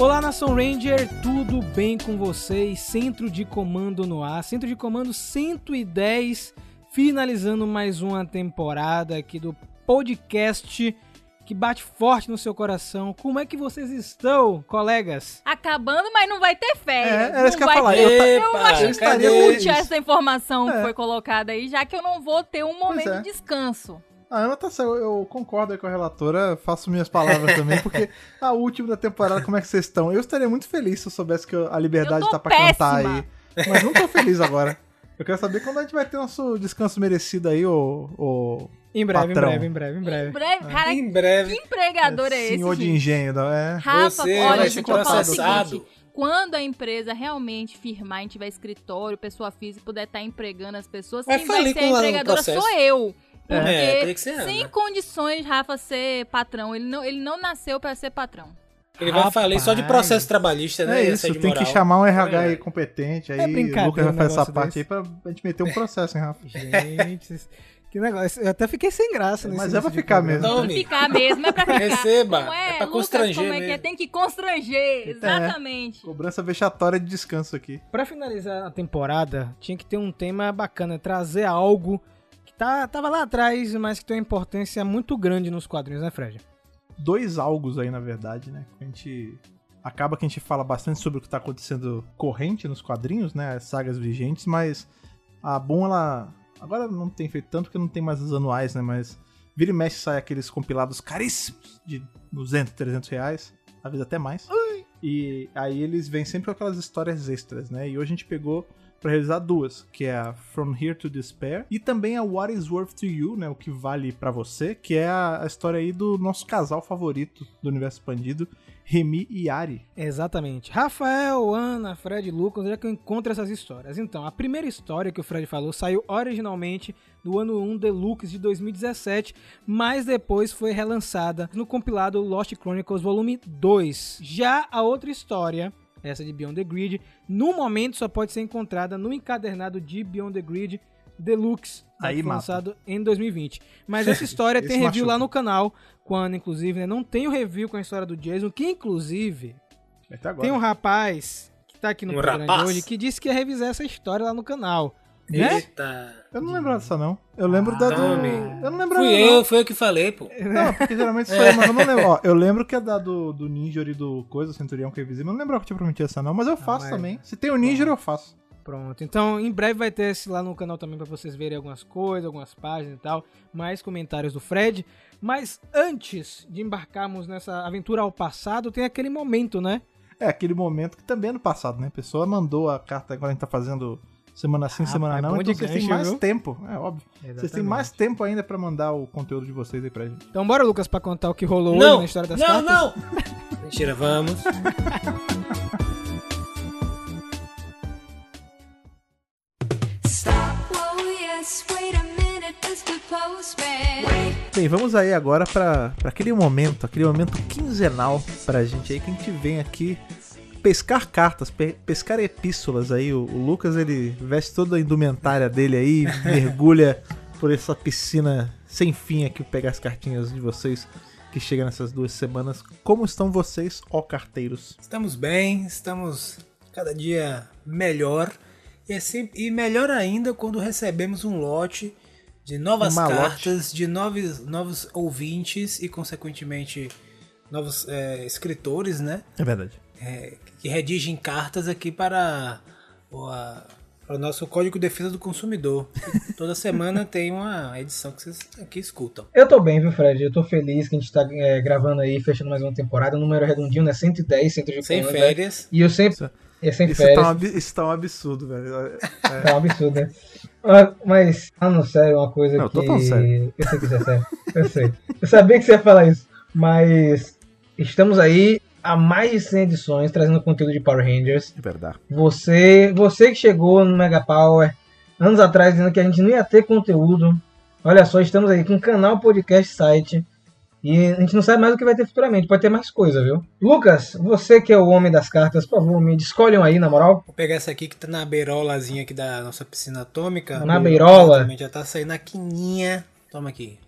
Olá, Nação Ranger, tudo bem com vocês? Centro de Comando no ar, Centro de Comando 110, finalizando mais uma temporada aqui do podcast que bate forte no seu coração. Como é que vocês estão, colegas? Acabando, mas não vai ter férias. É, era isso Não que eu ia vai falar. ter- Eu Eu, acho que útil essa informação que É. foi colocada aí, já que eu não vou ter um momento é. de descanso. A Ana tá certo, eu concordo aí com a relatora, faço minhas palavras também, porque a última da temporada, como é que vocês estão? Eu estaria muito feliz se eu soubesse que a liberdade Eu tá pra cantar péssima. aí. Mas não tô feliz agora. Eu quero saber quando a gente vai ter nosso descanso merecido aí, ô. ô Em breve, Patrão. em breve, em breve, em Em breve. breve, cara, Em que breve, empregador é, esse, senhor de gente? engenho, não é? Rafa, você olha, vai gente, eu processado. seguinte, quando a empresa realmente firmar e tiver escritório, pessoa física e puder estar empregando as pessoas, Vai quem vai falir ser a empregadora sou eu. Porque É, teria que ser sem Ana. condições Rafa ser patrão. Ele não, ele não nasceu pra ser patrão. ele vai falir só de processo trabalhista, né? É isso, tem que moral. chamar um RH É. aí competente, aí É o Lucas vai fazer essa parte desse. aí pra gente meter um processo, hein, Rafa? Gente, que negócio. Eu até fiquei sem graça nesse Mas é pra ficar mesmo. Que amigo. ficar mesmo, é pra ficar. Receba, Não é pra Lucas, constranger como é que é? Tem que constranger, exatamente. Cobrança vexatória de descanso aqui. Pra finalizar a temporada, tinha que ter um tema bacana, trazer algo que tá, tava lá atrás, mas que tem uma importância muito grande nos quadrinhos, né, Fred? dois algos aí, na verdade, né? A gente. Acaba que a gente fala bastante sobre o que tá acontecendo corrente nos quadrinhos, né? As sagas vigentes, mas a Boom, ela. Agora não tem feito tanto porque não tem mais os anuais, né? Mas vira e mexe sai aqueles compilados caríssimos de 200, 300 reais, às vezes até mais. E aí eles vêm sempre com aquelas histórias extras, né? E hoje a gente pegou pra realizar duas, que é a From Here to Despair e também a What is Worth to You, né? O que vale pra você, que é a, a história aí do nosso casal favorito do universo expandido, Remy e Ari. Exatamente. Rafael, Ana, Fred e Lucas, onde é que eu encontro essas histórias? Então, a primeira história que o Fred falou saiu originalmente do ano 1 Deluxe de 2017, mas depois foi relançada no compilado Lost Chronicles Volume 2. Já a outra história, essa de Beyond the Grid, no momento só pode ser encontrada no encadernado de Beyond the Grid Deluxe, Aí mata. lançado em 2020. Mas essa história tem review machuca. lá no canal, quando inclusive né, não tem o review com a história do Jason, que inclusive tem um rapaz que tá aqui no Um programa rapaz? de hoje que disse que ia revisar essa história lá no canal. Né? Eita. Eu não lembro dessa, não. Eu lembro da do... Tome. Eu não lembro Fui não. eu, foi eu que falei, pô. Não, porque geralmente sou eu, mas eu não lembro. Ó, eu lembro que é da do, do Ninja e do Coisa, Centurião que eu revisei, mas não lembrava que tinha prometido essa, não. Mas eu faço mas- também. Se tem o Ninja, eu faço. Pronto. Então, em breve vai ter esse lá no canal também pra vocês verem algumas coisas, algumas páginas e tal, mais comentários do Fred. Mas antes de embarcarmos nessa aventura ao passado, tem aquele momento, né? É aquele momento que também é no passado, né? A pessoa mandou a carta, agora a gente tá fazendo semana sim, Ah, semana rapaz, não, bom então vocês têm mais viu? tempo, é óbvio. Vocês têm Exatamente. mais tempo ainda pra mandar o conteúdo de vocês aí pra gente. Então bora, Lucas, pra contar o que rolou Não, hoje na história das não, cartas? não. Mentira, vamos. Postman. Bem, vamos aí agora pra aquele momento, aquele momento quinzenal pra gente aí, que a gente vem aqui pescar cartas, pe- pescar epístolas aí. O, o Lucas, ele veste toda a indumentária dele aí, mergulha por essa piscina sem fim aqui, pegar as cartinhas de vocês que chegam nessas duas semanas. Como estão vocês, ó carteiros? Estamos bem, estamos cada dia melhor. E, é sempre- e melhor ainda quando recebemos um lote de novas Uma cartas, de novos, novos ouvintes e, consequentemente, novos é, escritores, né? É verdade. É, que redigem cartas aqui para o, a- para o nosso Código de Defesa do Consumidor. Toda semana tem uma edição que vocês aqui escutam. Eu tô bem, viu, Fred? Eu tô feliz que a gente tá é, gravando aí, fechando mais uma temporada. O número redondinho, né? 110, centro de Sem comandos, férias. né? E eu sempre. Isso- É sem Isso férias. tá, um, isso tá um absurdo, velho. Tá um absurdo, né? Ah, Mas, falando sério, uma coisa Não, eu que. tô falando sério. Eu sei que isso é sério. Eu sei. Eu sabia que você ia falar isso. Mas estamos aí há mais de 100 edições trazendo conteúdo de Power Rangers. É verdade. Você, você que chegou no Mega Power anos atrás dizendo que a gente não ia ter conteúdo. Olha só, estamos aí com um canal, podcast, site. E a gente não sabe mais o que vai ter futuramente. Pode ter mais coisa, viu? Lucas, você que é o homem das cartas, por favor, me escolham aí, na moral. Vou pegar essa aqui que tá na beirolazinha aqui da nossa piscina atômica. Na beirola. Já tá saindo a quininha. Toma aqui.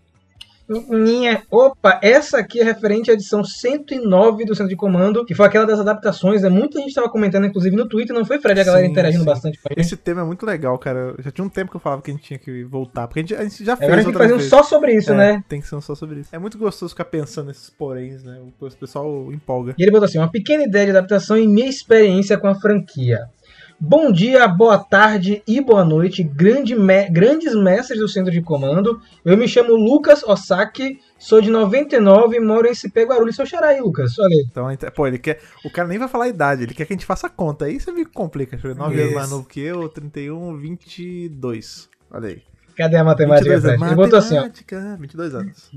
Minha. Opa, essa aqui é referente à edição 109 do Centro de Comando, que foi aquela das adaptações. Né? Muita gente estava comentando, inclusive, no Twitter, não foi, Fred? A galera Sim, interagindo sim. bastante com a gente. Esse tema é muito legal, cara. Já tinha um tempo que eu falava que a gente tinha que voltar, porque a gente, a gente já fez Agora a gente tem que fazer um só sobre isso, É, né? Tem que ser um só sobre isso. É muito gostoso ficar pensando nesses poréns, né? O pessoal empolga. E ele botou assim: uma pequena ideia de adaptação e minha experiência com a franquia. Bom dia, boa tarde e boa noite, grande me- grandes mestres do centro de comando. Eu me chamo Lucas Osaki, sou de 99 e moro em Cipé Guarulhos. Seu xará aí, Lucas. Olha aí. Então, ent- pô, ele quer. O cara nem vai falar a idade, ele quer que a gente faça a conta. Aí você me complica. Deixa eu ver. 9 anos mais novo que eu, 31, 22. Olha aí. Cadê a matemática, 22 Fred? anos. Ele botou assim: ó. Matemática, 22 anos.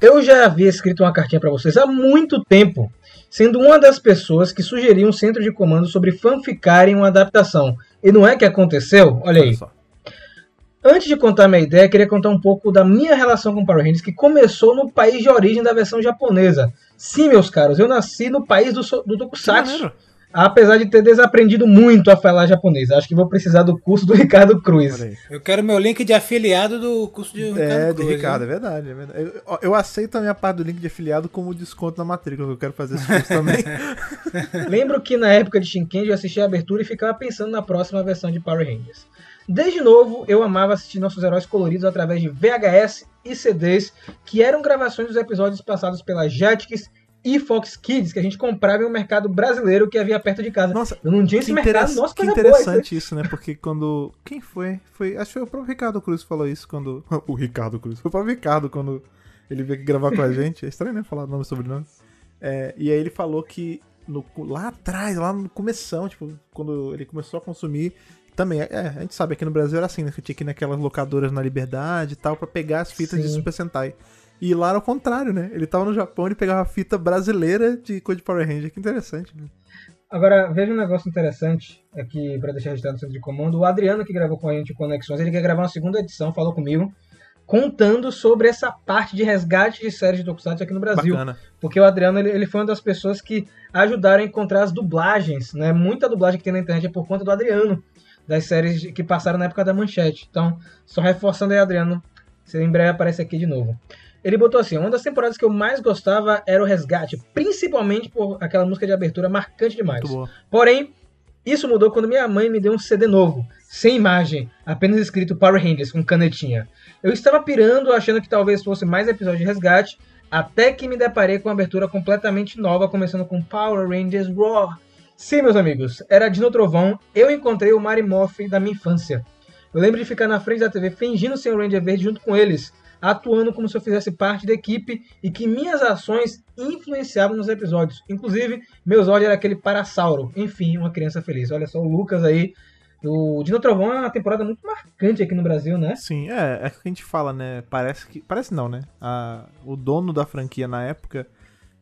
Eu já havia escrito uma cartinha pra vocês há muito tempo, sendo uma das pessoas que sugeriu um centro de comando sobre fanficarem uma adaptação. E não é que aconteceu? Olha aí. Olha só. Antes de contar minha ideia, queria contar um pouco da minha relação com Power Rangers, que começou no país de origem da versão japonesa. Sim, meus caros, eu nasci no país do, so- do Tokusatsu. Apesar de ter desaprendido muito a falar japonês. Acho que vou precisar do curso do Ricardo Cruz. Eu quero meu link de afiliado do curso de Ricardo É, de Cruz, Ricardo, é né? verdade. É verdade. Eu, eu aceito a minha parte do link de afiliado como desconto na matrícula, que eu quero fazer esse curso também. Lembro que na época de Shinken eu assistia a abertura e ficava pensando na próxima versão de Power Rangers. Desde novo, eu amava assistir nossos heróis coloridos através de VHS e CDs, que eram gravações dos episódios passados pela Jetix e Fox Kids, que a gente comprava em um mercado brasileiro que havia perto de casa. Nossa, Eu não tinha esse mercado, nossa, que coisa boa. isso interessante né? Porque quando. Quem foi? Foi. Acho que foi o próprio Ricardo Cruz que falou isso quando. O Ricardo Cruz. Foi o próprio Ricardo quando ele veio aqui gravar com a gente. É estranho, né? Falar nome e sobrenome. É, e aí ele falou que no- lá atrás, lá no começão, tipo, quando ele começou a consumir. Também, é, a gente sabe, aqui no Brasil era assim, né? Que tinha que ir naquelas locadoras na Liberdade e tal, pra pegar as fitas de Sim. Super Sentai. E lá era o contrário, né? Ele tava no Japão e pegava a fita brasileira de coisa de Power Ranger. Que interessante, né? Agora, veja um negócio interessante aqui para deixar registrado no centro de comando. O Adriano, que gravou com a gente o Conexões, ele quer gravar uma segunda edição, falou comigo, contando sobre essa parte de resgate de séries de Tokusatsu aqui no Brasil. Bacana. Porque o Adriano, ele, ele foi uma das pessoas que ajudaram a encontrar as dublagens, né? Muita dublagem que tem na internet é por conta do Adriano, das séries que passaram na época da Manchete. Então, só reforçando aí, Adriano, você em breve aparece aqui de novo. Ele botou assim, uma das temporadas que eu mais gostava era o Resgate, principalmente por aquela música de abertura marcante demais. Porém, isso mudou quando minha mãe me deu um CD novo, sem imagem, apenas escrito Power Rangers com canetinha. Eu estava pirando, achando que talvez fosse mais episódio de resgate, até que me deparei com uma abertura completamente nova, começando com Power Rangers Roar. Sim, meus amigos, era Dino Trovão, eu encontrei o Morphin da minha infância. Eu lembro de ficar na frente da TV fingindo ser um Ranger Verde junto com eles, atuando como se eu fizesse parte da equipe e que minhas ações influenciavam nos episódios. Inclusive, meus olhos eram aquele parasauro. Enfim, uma criança feliz. Olha só o Lucas aí. O Dino Trovão é uma temporada muito marcante aqui no Brasil, né? Sim, é, é o que a gente fala, né? Parece que. Parece não, né? A- o dono da franquia na época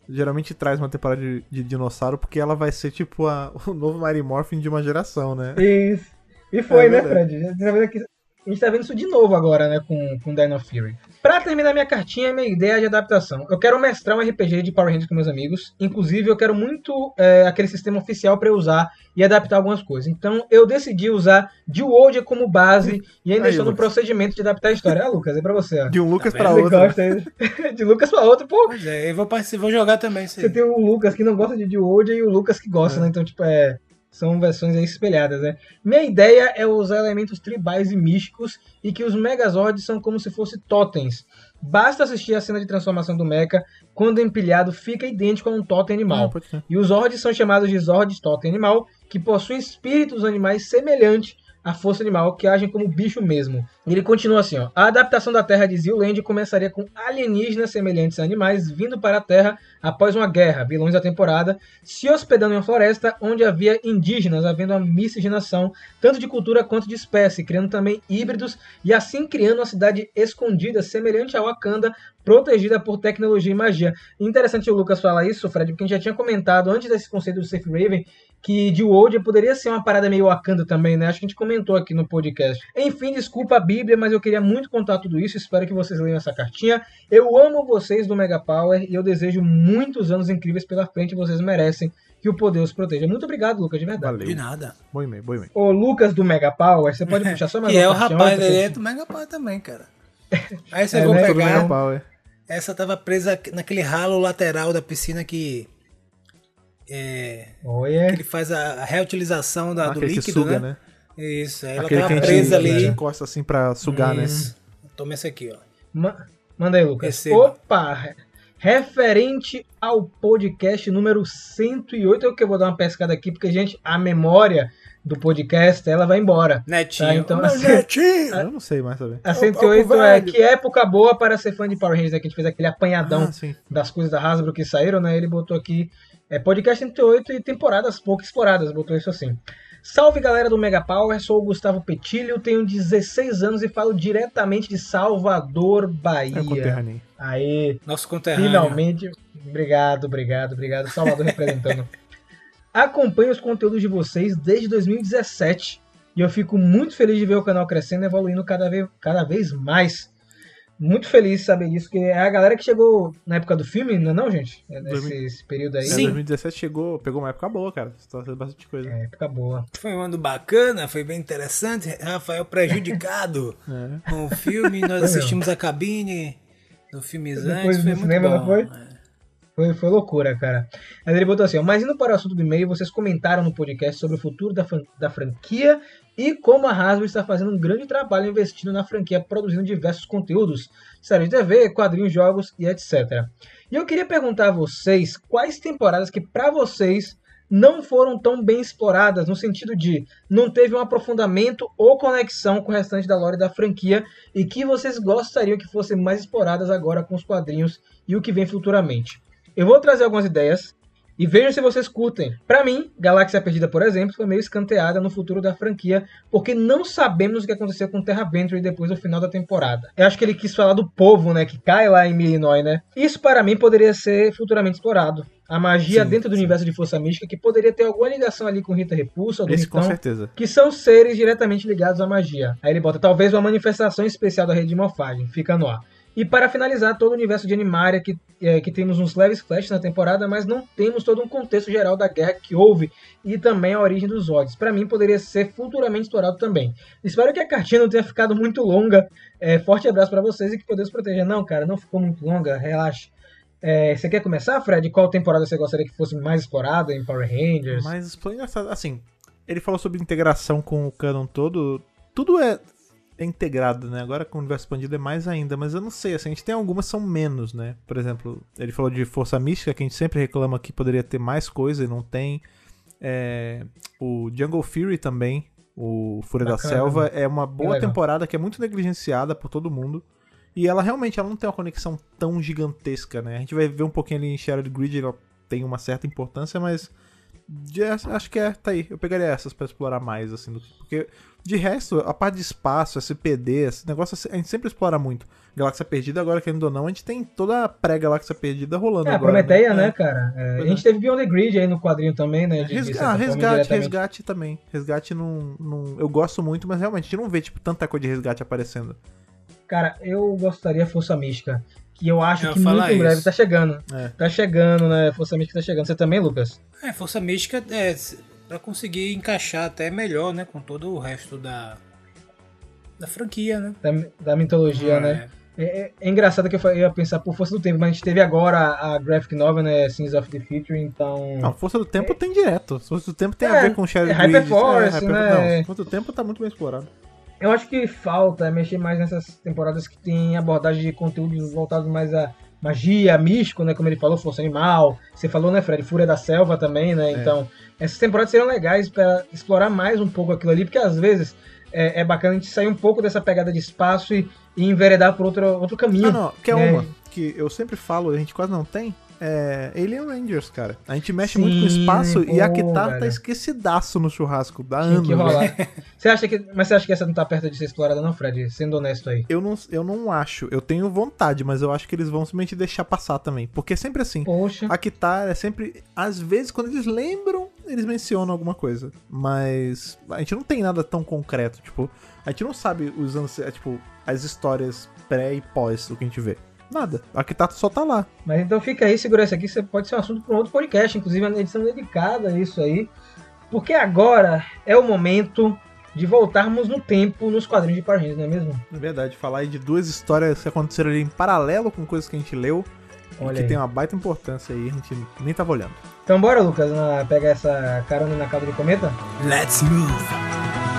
geralmente traz uma temporada de, de dinossauro porque ela vai ser tipo a- o novo Mary Morphin de uma geração, né? Isso. E foi, É né. Fred? A gente vendo aqui- a gente tá vendo isso de novo agora, né, com, com Dino Fury. Pra terminar minha cartinha, minha ideia de adaptação. Eu quero mestrar um RPG de Power Rangers com meus amigos. Inclusive, eu quero muito é, aquele sistema oficial pra eu usar e adaptar algumas coisas. Então, eu decidi usar Duodia como base e ainda estou no procedimento de adaptar a história. Ah, Lucas, é pra você, ó. De um Lucas Tá pra outro. de Lucas pra outro, pô. Pois é, eu vou, participar, vou jogar também. Você tem o Lucas que não gosta de Duodia e o Lucas que gosta, É. né? Então, tipo, é. São versões espelhadas, né? Minha ideia é usar elementos tribais e místicos e que os Megazords são como se fossem totens. Basta assistir a cena de transformação do Mecha, quando empilhado fica idêntico a um totem animal. ser. E os Zords são chamados de Zords totem animal, que possuem espíritos animais semelhantes à força animal, que agem como bicho mesmo. E ele continua assim, ó. A adaptação da Terra de Zilland começaria com alienígenas semelhantes a animais vindo para a Terra após uma guerra, vilões da temporada, se hospedando em uma floresta onde havia indígenas, havendo uma miscigenação, tanto de cultura quanto de espécie, criando também híbridos e assim criando uma cidade escondida, semelhante a Wakanda, protegida por tecnologia e magia. Interessante o Lucas falar isso, Fred, porque a gente já tinha comentado antes desse conceito do Safe Raven que de World poderia ser uma parada meio Wakanda também, né? Acho que a gente comentou aqui no podcast. Enfim, desculpa a Bíblia, mas eu queria muito contar tudo isso. Espero que vocês leiam essa cartinha. Eu amo vocês do Mega Power e eu desejo muitos anos incríveis pela frente. Vocês merecem que o poder os proteja. Muito obrigado, Lucas, de verdade. Valeu. De nada. Bom e-mail, bom e-mail. Ô, Lucas do Mega Power, você pode puxar só mais E uma é o cartinha rapaz dele é do Mega Power também, cara. Aí vocês É, vão né? Pegar. Power. Essa tava presa naquele ralo lateral da piscina que. É. Olha. ele faz a, a reutilização da, Ah, do líquido, suga, né? né? Isso, aí ela Aquele que tava a gente, presa a ali. encosta assim pra sugar, né? Isso. Toma esse aqui, ó. Ma- Manda aí, Lucas. Receba. Opa! Referente ao podcast número 108, eu que eu vou dar uma pescada aqui, porque, gente, a memória do podcast, ela vai embora. Netinho. Tá, então, assim- netinho! Eu não sei mais saber. A o 108 papo é velho. que época boa para ser fã de Power Rangers, né? Que a gente fez aquele apanhadão Ah, das coisas da Hasbro que saíram, né? Ele botou aqui é, podcast 108 e temporadas pouco exploradas, botou isso assim. Salve galera do Mega Power, sou o Gustavo Petilho, tenho 16 anos e falo diretamente de Salvador, É Bahia. conterrâneo. Aê, Nosso conterrâneo. finalmente. Obrigado, obrigado, obrigado. Salvador representando. Acompanho os conteúdos de vocês desde 2017 e eu fico muito feliz de ver o canal crescendo e evoluindo cada vez, cada vez mais. Muito feliz de saber disso, que é a galera que chegou na época do filme, não é não, gente? É Nesse 2000. esse período aí. É, Sim. 2017 chegou, pegou uma época boa, cara. Você tá fazendo bastante coisa. É, época boa. Foi um ano bacana, foi bem interessante. Rafael prejudicado É. com o filme. Nós assistimos a cabine do filme Depois antes. Foi muito cinema, bom. não foi? É. Foi, foi loucura, cara. Mas ele botou assim, ó, mas indo para o assunto do e-mail, vocês comentaram no podcast sobre o futuro da, fran- da franquia e como a Hasbro está fazendo um grande trabalho investindo na franquia, produzindo diversos conteúdos, série de TV, quadrinhos, jogos e etc. E eu queria perguntar a vocês quais temporadas que para vocês não foram tão bem exploradas, no sentido de não teve um aprofundamento ou conexão com o restante da lore da franquia e que vocês gostariam que fossem mais exploradas agora com os quadrinhos e o que vem futuramente. Eu vou trazer algumas ideias e vejam se vocês curtem. Pra mim, Galáxia Perdida, por exemplo, foi meio escanteada no futuro da franquia, porque não sabemos o que aconteceu com Terra Venture depois do final da temporada. Eu acho que ele quis falar do povo, né, que cai lá em Illinois, né? Isso para mim poderia ser futuramente explorado. A magia Sim, dentro do sim. universo de Força Mística que poderia ter alguma ligação ali com Rita Repulsa, ou do Esse com Ritão, certeza. que são seres diretamente ligados à magia. Aí ele bota talvez uma manifestação especial da rede de morfagem, fica no ar. E para finalizar todo o universo de Animaria, que, é, que temos uns leves flashes na temporada, mas não temos todo um contexto geral da guerra que houve e também a origem dos Zods. Para mim, poderia ser futuramente explorado também. Espero que a cartinha não tenha ficado muito longa. É, forte abraço para vocês e que Deus proteja. Não, cara, não ficou muito longa, relaxa. É, você quer começar, Fred? Qual temporada você gostaria que fosse mais explorada em Power Rangers? Foi engraçado. Assim, ele falou sobre integração com o canon todo. Tudo é é integrado, né? Agora com o universo expandido é mais ainda, mas eu não sei, assim, a gente tem algumas que são menos, né? Por exemplo, ele falou de Força Mística, que a gente sempre reclama que poderia ter mais coisa e não tem. É, o Jungle Fury também, o Fúria da Bacana, Selva, é uma boa temporada que é muito negligenciada por todo mundo. E ela realmente ela não tem uma conexão tão gigantesca, né? A gente vai ver um pouquinho ali em Shattered Grid, ela tem uma certa importância, mas de- acho que é, tá aí. Eu pegaria essas pra explorar mais, assim, do que- porque de resto, a parte de espaço, SPD, esse negócio assim, a gente sempre explora muito. Galáxia Perdida, agora querendo ou não, a gente tem toda a pré-Galáxia Perdida rolando É, agora. Prometeia, né, É. cara? É, a Pois gente teve Beyond the Grid aí no quadrinho também, né? de- Resga- ah, resgate, resgate também. Resgate não, não. Eu gosto muito, mas realmente a gente não vê, tipo, tanta coisa de resgate aparecendo. Cara, eu gostaria Força Mística. Que eu acho Eu que muito em breve isso. tá chegando. É. Tá chegando, né? Força Mística tá chegando. Você também, Lucas? É, Força Mística é pra conseguir encaixar até melhor, né? Com todo o resto da, da franquia, né? Da, da mitologia, É. né? É, é- é engraçado que eu ia pensar por Força do Tempo, mas a gente teve agora a, a graphic novel, né? Sins of the Future, então... Não, Força do Tempo tem direto. Força do Tempo tem É, a ver com Shadow é. Hyperforce, né? Não, Força do Tempo tá muito bem explorado. Eu acho que falta mexer mais nessas temporadas que tem abordagem de conteúdos voltados mais a magia, místico, né? Como ele falou, Força Animal. Você falou, né, Fred? Fúria da Selva também, né? Então, essas temporadas seriam legais para explorar mais um pouco aquilo ali, porque às vezes é, é bacana a gente sair um pouco dessa pegada de espaço e, e enveredar por outro, outro caminho. Ah, não, que é né? uma que eu sempre falo, a gente quase não tem. É Alien Rangers, cara. A gente mexe Sim, muito com espaço e a pô, Kitar velho. tá esquecidaço no churrasco. Anos. velho. rolar. Você acha que, mas você acha que essa não tá perto de ser explorada, não, Fred? Sendo honesto aí. Eu não, eu não acho. Eu tenho vontade, mas eu acho que eles vão simplesmente deixar passar também. Porque é sempre assim. Poxa. A Kitar é sempre. Às vezes, quando eles lembram, eles mencionam alguma coisa. Mas a gente não tem nada tão concreto. Tipo, a gente não sabe os ance- é, tipo, as histórias pré e pós o que a gente vê. Nada. A Kitar só tá lá. Mas então fica aí, segura isso aqui, você pode ser um assunto para um outro podcast, inclusive uma edição dedicada a isso aí. Porque agora é o momento de voltarmos no tempo nos quadrinhos de Power Rangers, não é mesmo? Na verdade, falar aí de duas histórias que aconteceram ali em paralelo com coisas que a gente leu. Olha que aí. tem uma baita importância aí, a gente nem tava olhando. Então bora, Lucas, na- pegar essa carona na cauda do cometa? Let's move!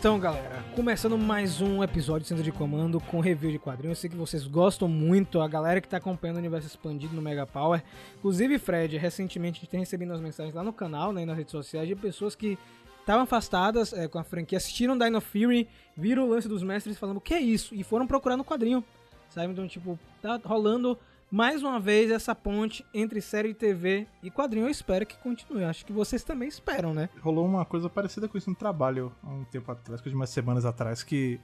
Então, galera, começando mais um episódio de Centro de Comando com review de quadrinhos. Eu sei que vocês gostam muito, a galera que tá acompanhando o universo expandido no Mega Power. Inclusive, Fred, recentemente a gente tem recebido umas mensagens lá no canal, né, nas redes sociais, de pessoas que estavam afastadas é, com a franquia, assistiram Dino Fury, viram o lance dos mestres falando o que é isso, e foram procurar no quadrinho. Sabe? Então, tipo, tá rolando mais uma vez essa ponte entre série TV e quadrinho. Eu espero que continue. Acho que vocês também esperam, né? Rolou uma coisa parecida com isso no trabalho há um tempo atrás, de umas semanas atrás, que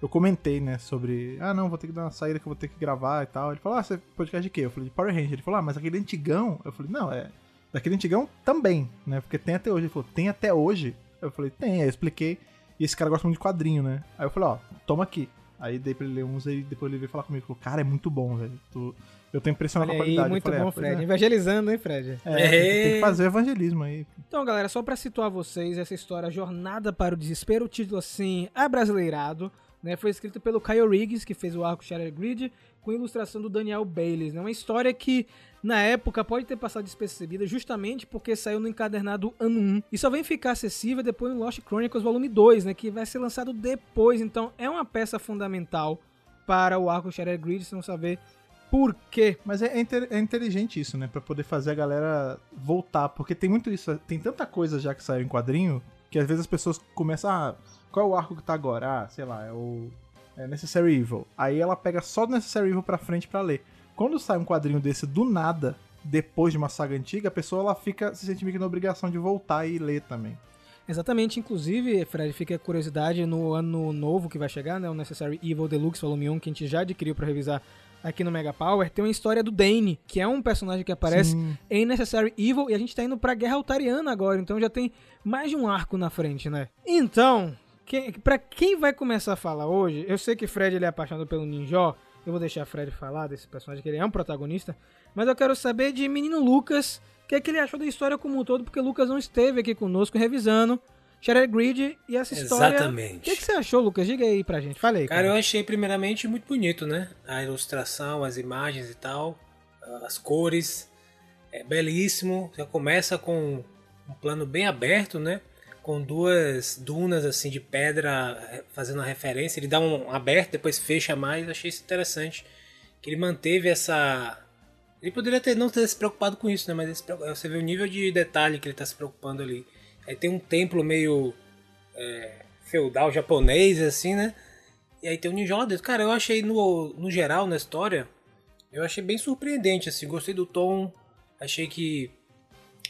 eu comentei, né, sobre. Ah, não, vou ter que dar uma saída que eu vou ter que gravar e tal. Ele falou, ah, você é podcast de quê? Eu falei, de Power Ranger. Ele falou, ah, mas aquele antigão. Eu falei, não, é. Daquele antigão também, né? Porque tem até hoje. Ele falou, tem até hoje? Eu falei, tem. Aí eu expliquei. E esse cara gosta muito de quadrinho, né? Aí eu falei, ó, toma aqui. Aí dei pra ele ler uns e depois ele veio falar comigo. Falou, cara, é muito bom, velho. Tu- Eu tô impressionado Olha com a aí, qualidade. Eu muito falei, bom, "É, Fred. é." Evangelizando, hein, Fred? É, tem que fazer evangelismo aí. Então, galera, só pra situar vocês, essa história Jornada para o Desespero, o título assim, abrasileirado, né? Foi escrito pelo Kyle Riggs, que fez o arco Shattered Grid, com ilustração do Daniel Bayles, né? Uma história que, na época, pode ter passado despercebida justamente porque saiu no encadernado ano 1 e só vem ficar acessível depois no Lost Chronicles volume 2, né? Que vai ser lançado depois, então é uma peça fundamental para o arco Shattered Grid, se não saber por quê. Mas é, é é inteligente isso, né? Pra poder fazer a galera voltar. Porque tem muito isso. Tem tanta coisa já que saiu em quadrinho que às vezes as pessoas começam. Ah, qual é o arco que tá agora? Ah, sei lá, é o. É Necessary Evil. Aí ela pega só do Necessary Evil pra frente pra ler. Quando sai um quadrinho desse do nada, depois de uma saga antiga, a pessoa ela fica se sente meio que na obrigação de voltar e ler também. Exatamente, inclusive, Fred, fica a curiosidade no ano novo que vai chegar, né? O Necessary Evil Deluxe Volume 1, que a gente já adquiriu pra revisar aqui no Mega Power, tem uma história do Dane, que é um personagem que aparece Sim. em Necessary Evil, e a gente tá indo pra Guerra Altariana agora, então já tem mais de um arco na frente, né? Então, quem, pra quem vai começar a falar hoje, eu sei que Fred ele é apaixonado pelo Ninja, eu vou deixar Fred falar desse personagem, que ele é um protagonista, mas eu quero saber de menino Lucas, o que é que ele achou da história como um todo, porque o Lucas não esteve aqui conosco revisando Shattered Grid e essa história. Exatamente. O que, é que você achou, Lucas? Diga aí pra gente. Falei, Cara, cara. eu achei primeiramente muito bonito, né? A ilustração, as imagens e tal, as cores, é belíssimo. Já começa com um plano bem aberto, né? Com duas dunas assim de pedra eh, fazendo a referência. Ele dá um aberto, depois fecha mais. Achei isso interessante. Que ele manteve essa. Ele poderia ter não ter se preocupado com isso, né? Mas ele se preocupa- você vê o nível de detalhe que ele está se preocupando ali. Aí tem um templo meio feudal japonês, assim, né? E aí tem o Ninja dentro. Cara, eu achei no, no geral, na história, eu achei bem surpreendente, assim. Gostei do tom. Achei que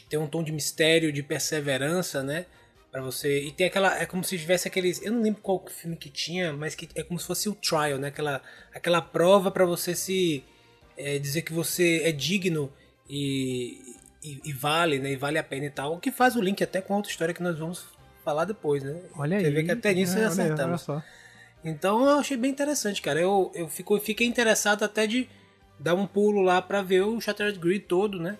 tem um tom de mistério, de perseverança, né? Pra você. E tem aquela. É como se tivesse aqueles. Eu não lembro qual filme que tinha, mas que é como se fosse o trial, né? Aquela, aquela prova pra você se. é, dizer que você é digno e, e, e vale, né? E vale a pena e tal. O que faz o link até com outra história que nós vamos falar depois, né? Olha Você aí. vê que até nisso É, acertamos. olha. Então eu achei bem interessante, cara. Eu, eu fico, fiquei interessado até de dar um pulo lá pra ver o Shattered Grid todo, né?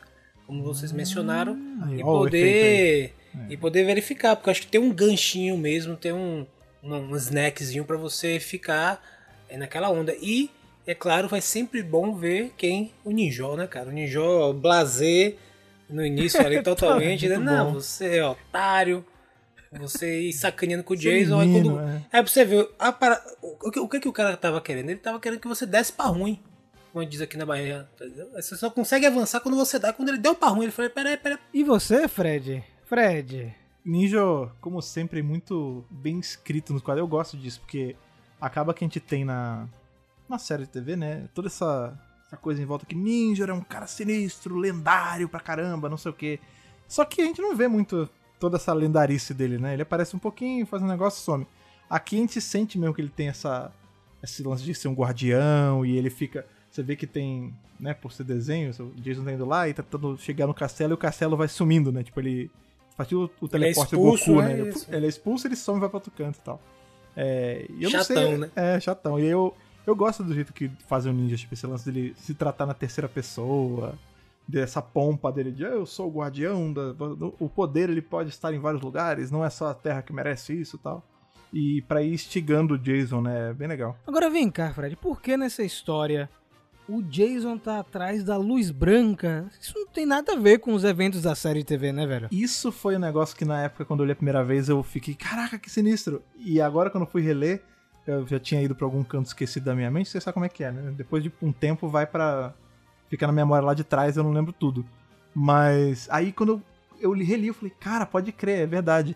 Como vocês mencionaram. Aí, e o poder. E poder verificar, porque acho que tem um ganchinho mesmo, tem um, um, um snackzinho pra você ficar é, naquela onda. E, é claro, vai sempre bom ver quem? O Ninjó, né, cara? O Ninjó blazer no início ali totalmente. né? Não, bom. você é otário. Você ir sacaneando com o Ser Jason. aí menino, quando, é. é pra você ver, a para... o, que, o que que o cara tava querendo? Ele tava querendo que você desse pra ruim. Como diz aqui na Bahia. tá? Você só consegue avançar quando você dá. Quando ele deu pra ruim, ele falou: peraí, peraí. E você, Fred? Fred. Ninja, como sempre, muito bem escrito nos quadros. Eu gosto disso, porque acaba que a gente tem na, na série de TV, né? Toda essa, coisa em volta que Ninja é um cara sinistro, lendário pra caramba, não sei o quê. Só que a gente não vê muito toda essa lendarice dele, né? Ele aparece um pouquinho, faz um negócio e some. Aqui a gente sente mesmo que ele tem essa esse lance de ser um guardião e ele fica. Você vê que tem, né, por ser desenho, o Jason tá indo lá e tá tentando chegar no castelo e o castelo vai sumindo, né? Tipo, ele. Faz tipo o teleporte expulso, do Goku, é né? Ele, ele é expulso, ele some e vai pra outro canto e tal. É, eu não Chatão, sei, né? É, chatão. E eu, eu gosto do jeito que fazem o ninja, tipo, esse lance dele se tratar na terceira pessoa, dessa pompa dele de "Ah, eu sou o guardião, da, do- o poder ele pode estar em vários lugares, não é só a Terra que merece isso e tal. E pra ir instigando o Jason, né? É bem legal. Agora vem cá, Fred, por que nessa história o Jason tá atrás da luz branca? Isso não tem nada a ver com os eventos da série de TV, né, velho? Isso foi um negócio que na época, quando eu li a primeira vez, eu fiquei, caraca, que sinistro. E agora, quando eu fui reler, eu já tinha ido pra algum canto esquecido da minha mente, você sabe como é que é, né? Depois de um tempo vai pra. fica na memória lá de trás, eu não lembro tudo. Mas aí quando eu, eu li- reli, eu falei, cara, pode crer, é verdade.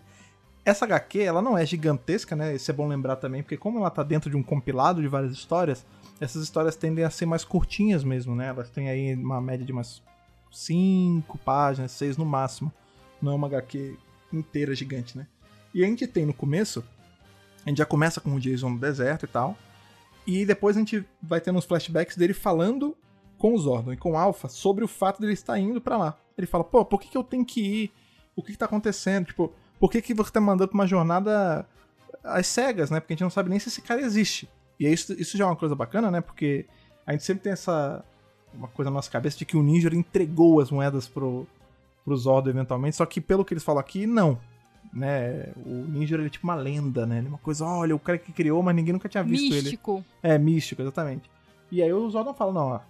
Essa HQ, ela não é gigantesca, né? Isso é bom lembrar também, porque como ela tá dentro de um compilado de várias histórias, essas histórias tendem a ser mais curtinhas mesmo, né? Elas têm aí uma média de umas 5 páginas, 6 no máximo. Não é uma HQ inteira gigante, né? E a gente tem no começo, a gente já começa com o Jason no deserto e tal. E depois a gente vai tendo uns flashbacks dele falando com o Zordon e com o Alpha sobre o fato dele estar indo pra lá. Ele fala, pô, por que, que eu tenho que ir? O que, que tá acontecendo? Tipo, por que, que você tá mandando pra uma jornada às cegas, né? Porque a gente não sabe nem se esse cara existe. E isso, isso já é uma coisa bacana, né? Porque a gente sempre tem essa uma coisa na nossa cabeça de que o Ninja entregou as moedas pro, pro Zordon eventualmente, só que pelo que eles falam aqui, não. Né? O Ninja ele é tipo uma lenda, né? Ele é uma coisa, olha, o cara que criou, mas ninguém nunca tinha visto ele. Místico. É, místico, exatamente. E aí o Zordon fala, não, ó,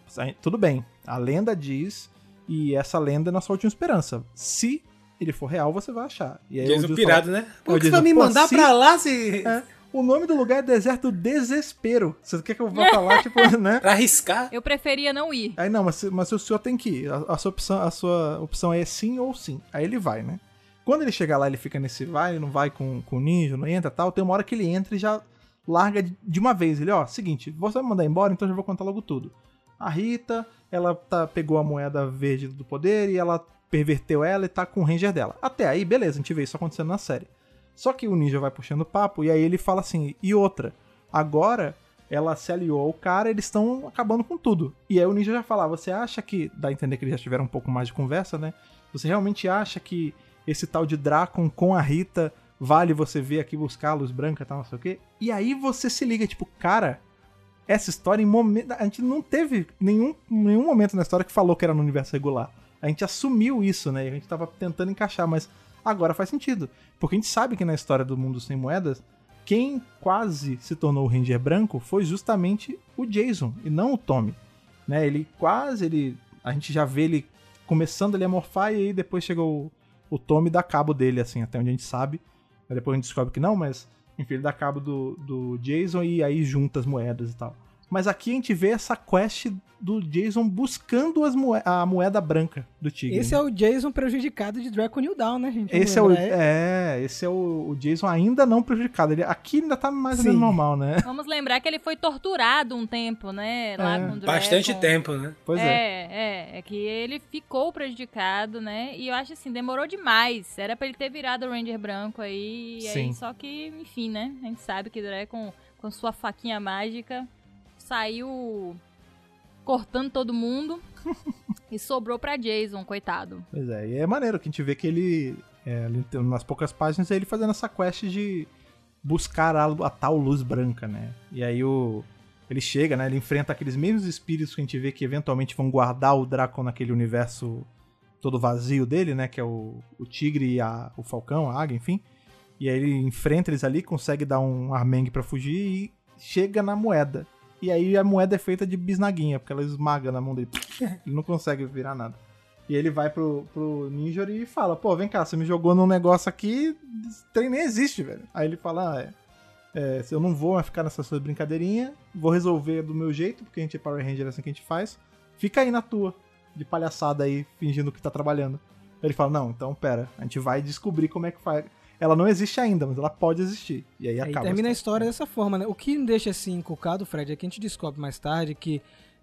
tudo bem, a lenda diz, e essa lenda é nossa última esperança. Se ele for real, você vai achar. E aí o Jason Jason pirado, fala, né? O Por que você vai me mandar se- pra lá se... É, o nome do lugar é Deserto Desespero. Você quer que eu vá pra lá, tipo, né? Pra arriscar? Eu preferia não ir. Aí não, mas, mas o senhor tem que ir. A, a sua opção, a sua opção é sim ou sim. Aí ele vai, né? Quando ele chega lá, ele fica nesse vai, não vai com, com o ninja, não entra tal. Tem uma hora que ele entra e já larga de, uma vez. Ele, ó, seguinte, você vai me mandar embora, então eu já vou contar logo tudo. A Rita, ela tá, pegou a moeda verde do poder e ela perverteu ela e tá com o ranger dela. Até aí, beleza, a gente vê isso acontecendo na série. Só que o ninja vai puxando papo e aí ele fala assim, e outra, agora ela se aliou ao cara, eles estão acabando com tudo. E aí o ninja já fala, "Ah, você acha que, dá a entender que eles já tiveram um pouco mais de conversa, né? Você realmente acha que esse tal de Dracon com a Rita vale você vir aqui buscar a luz branca e tal, não sei o quê? E aí você se liga, tipo, cara, essa história em momento. A gente não teve nenhum, nenhum momento na história que falou que era no universo regular. A gente assumiu isso, né? A gente tava tentando encaixar, mas agora faz sentido. Porque a gente sabe que na história do mundo sem moedas, quem quase se tornou o Ranger branco foi justamente o Jason e não o Tommy. Né? Ele quase, ele. A gente já vê ele começando ali a morfar e aí depois chegou o, Tommy dá cabo dele, assim, até onde a gente sabe. Aí depois a gente descobre que não, mas enfim, ele dá cabo do, do Jason e aí junta as moedas e tal. Mas aqui a gente vê essa quest do Jason buscando as moe a moeda branca do Tigre. Esse é o Jason prejudicado de Draco New Down, né, gente? Esse é o, lembrar. é, esse é o, o Jason ainda não prejudicado. Ele, aqui ainda tá mais ou menos normal, né? Vamos lembrar que ele foi torturado um tempo, né? Lá É, com o Dragon. Bastante tempo, né? Pois é. É, é, é que ele ficou prejudicado, né? E eu acho assim, demorou demais. Era pra ele ter virado o Ranger branco aí, e Sim. aí só que, enfim, né? A gente sabe que o Dragon, com sua faquinha mágica, saiu cortando todo mundo e sobrou pra Jason, coitado. Pois é, e é maneiro que a gente vê que ele, é, nas poucas páginas, é ele fazendo essa quest de buscar a, a tal luz branca, né? E aí o ele chega, né? Ele enfrenta aqueles mesmos espíritos que a gente vê que eventualmente vão guardar o Draco naquele universo todo vazio dele, né? Que é o, o tigre e a, o falcão, a águia, enfim. E aí ele enfrenta eles ali, consegue dar um armengue pra fugir e chega na moeda. E aí a moeda é feita de bisnaguinha, porque ela esmaga na mão dele. Ele não consegue virar nada. E ele vai pro, pro Ninjori e fala, pô, vem cá, você me jogou num negócio aqui, trem nem existe, velho. Aí ele fala, ah, é, é, eu não vou ficar nessa sua brincadeirinha, vou resolver do meu jeito, porque a gente é Power Ranger, é assim que a gente faz. Fica aí na tua, de palhaçada aí, fingindo que tá trabalhando. Ele fala, não, então pera, a gente vai descobrir como é que faz. Ela não existe ainda, mas ela pode existir. E aí, Aí acaba. termina a história dessa forma, né? O que me deixa assim inculcado, Fred, é que a gente descobre mais tarde que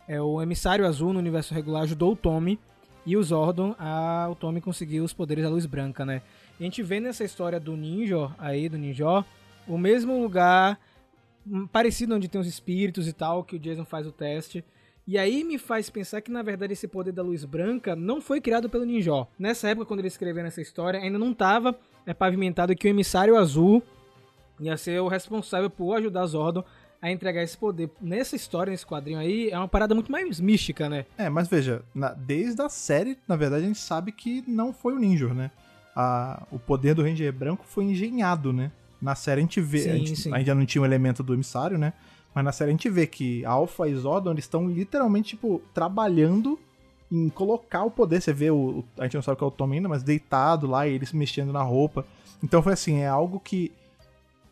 é, o emissário azul no universo regular ajudou o Tommy e o Zordon a o Tommy conseguir os poderes da luz branca, né? E a gente vê nessa história do Ninja aí, do Ninja, o mesmo lugar hum, parecido onde tem os espíritos e tal, que o Jason faz o teste. E aí me faz pensar que, na verdade, esse poder da luz branca não foi criado pelo Ninja. Nessa época, quando ele escreveu essa história, ainda não estava é, pavimentado que o emissário azul ia ser o responsável por ajudar Zordon a entregar esse poder. Nessa história, nesse quadrinho aí, é uma parada muito mais mística, né? É, mas veja, na- desde a série, na verdade, a gente sabe que não foi o Ninja, né? A- o poder do Ranger branco foi engenhado, né? Na série a gente vê. Sim, a, gente, sim. a gente já não tinha o elemento do emissário, né? Mas na série a gente vê que Alpha e Zordon estão literalmente, tipo, trabalhando em colocar o poder. Você vê o. A gente não sabe o que é o Tom ainda, mas deitado lá e eles mexendo na roupa. Então foi assim, é algo que.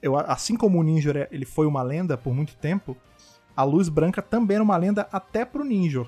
Eu, assim como o Ninja ele foi uma lenda por muito tempo, a luz branca também era uma lenda até pro Ninja.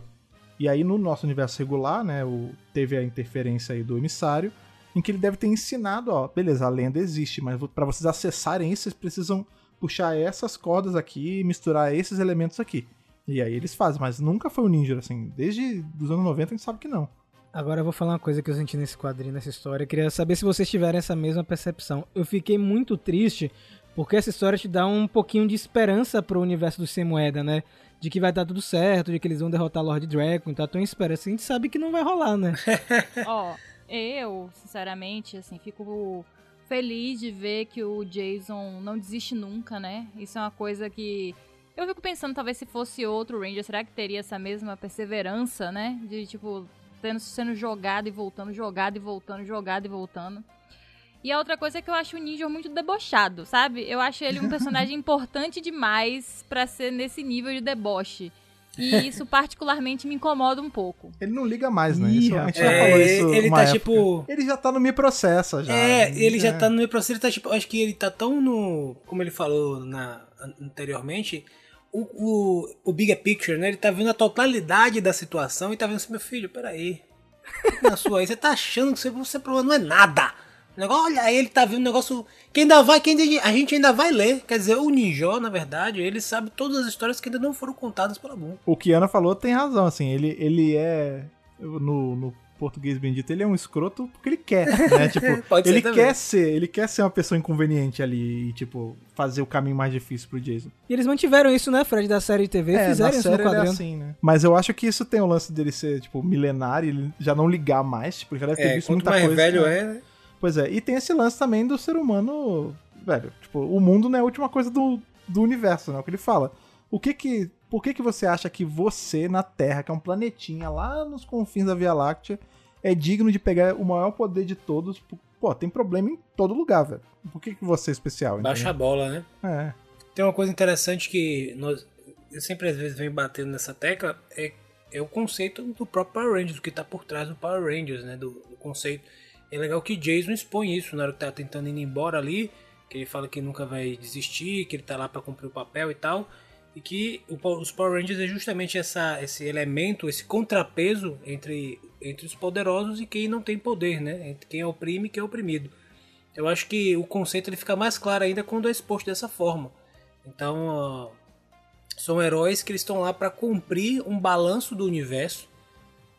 E aí no nosso universo regular, né, o, teve a interferência aí do emissário, em que ele deve ter ensinado, ó, beleza, a lenda existe, mas para vocês acessarem isso, vocês precisam puxar essas cordas aqui e misturar esses elementos aqui. E aí eles fazem, mas nunca foi o Ninja, assim, desde os anos 90 a gente sabe que não. Agora eu vou falar uma coisa que eu senti nesse quadrinho, nessa história. Eu queria saber se vocês tiverem essa mesma percepção. Eu fiquei muito triste porque essa história te dá um pouquinho de esperança pro universo do Sem Moeda, né? De que vai dar tudo certo, de que eles vão derrotar Lord Dragon, então tem esperança. A gente sabe que não vai rolar, né? Ó, eu, sinceramente, assim, fico feliz de ver que o Jason não desiste nunca, né? Isso é uma coisa que. Eu fico pensando, talvez se fosse outro Ranger, será que teria essa mesma perseverança, né? De, tipo, tendo, sendo jogado e voltando, jogado e voltando, jogado e voltando. E a outra coisa é que eu acho o Ninja muito debochado, sabe? Eu acho ele um personagem importante demais pra ser nesse nível de deboche. E isso particularmente me incomoda um pouco. Ele não liga mais, né? Isso, a gente já É, falou isso ele tá época. tipo. Ele já tá no Me Processa já. É, ele já tá no meu processo, ele tá tipo, acho que ele tá tão no, como ele falou na, anteriormente, o, o, o picture, né? Ele tá vendo a totalidade da situação e tá vendo assim, meu filho, peraí, na sua aí, você tá achando que você, problema não é nada. Negócio, olha aí, ele tá vendo um negócio que ainda vai, que ainda- a gente ainda vai ler. Quer dizer, o Ninja, na verdade, ele sabe todas as histórias que ainda não foram contadas pela Boom. O que Ana falou tem razão, assim, ele, ele é. No, no português bendito, ele é um escroto porque ele quer, né? Tipo, Pode ser ele também. quer ser, ele quer ser uma pessoa inconveniente ali e, tipo, fazer o caminho mais difícil pro Jason. E eles mantiveram isso, né, Fred, da série de TV, É, fizeram isso no é quadrinho. assim, né? Mas eu acho que isso tem o lance dele ser, tipo, milenário, ele já não ligar mais, tipo, ele já deve ter É, visto muita mais coisa. velho né? é, né? Pois é, e tem esse lance também do ser humano, velho, tipo, o mundo não é a última coisa do, do universo, né? O que ele fala. O que que, por que que você acha que você na Terra, que é um planetinha lá nos confins da Via Láctea, é digno de pegar o maior poder de todos? Pô, tem problema em todo lugar, velho. Por que que você é especial? Baixa a bola, né? entendeu? É. Tem uma coisa interessante que nós, eu sempre às vezes venho batendo nessa tecla, é, é o conceito do próprio Power Rangers, o que está por trás do Power Rangers, né? Do, do conceito. É legal que Jason expõe isso na hora que tá tentando ir embora ali, que ele fala que nunca vai desistir, que ele tá lá para cumprir o papel e tal. E que os Power Rangers é justamente essa, esse elemento, esse contrapeso entre, entre os poderosos e quem não tem poder, né? Entre quem oprime e quem é oprimido. Eu acho que o conceito ele fica mais claro ainda quando é exposto dessa forma. Então, são heróis que eles estão lá para cumprir um balanço do universo,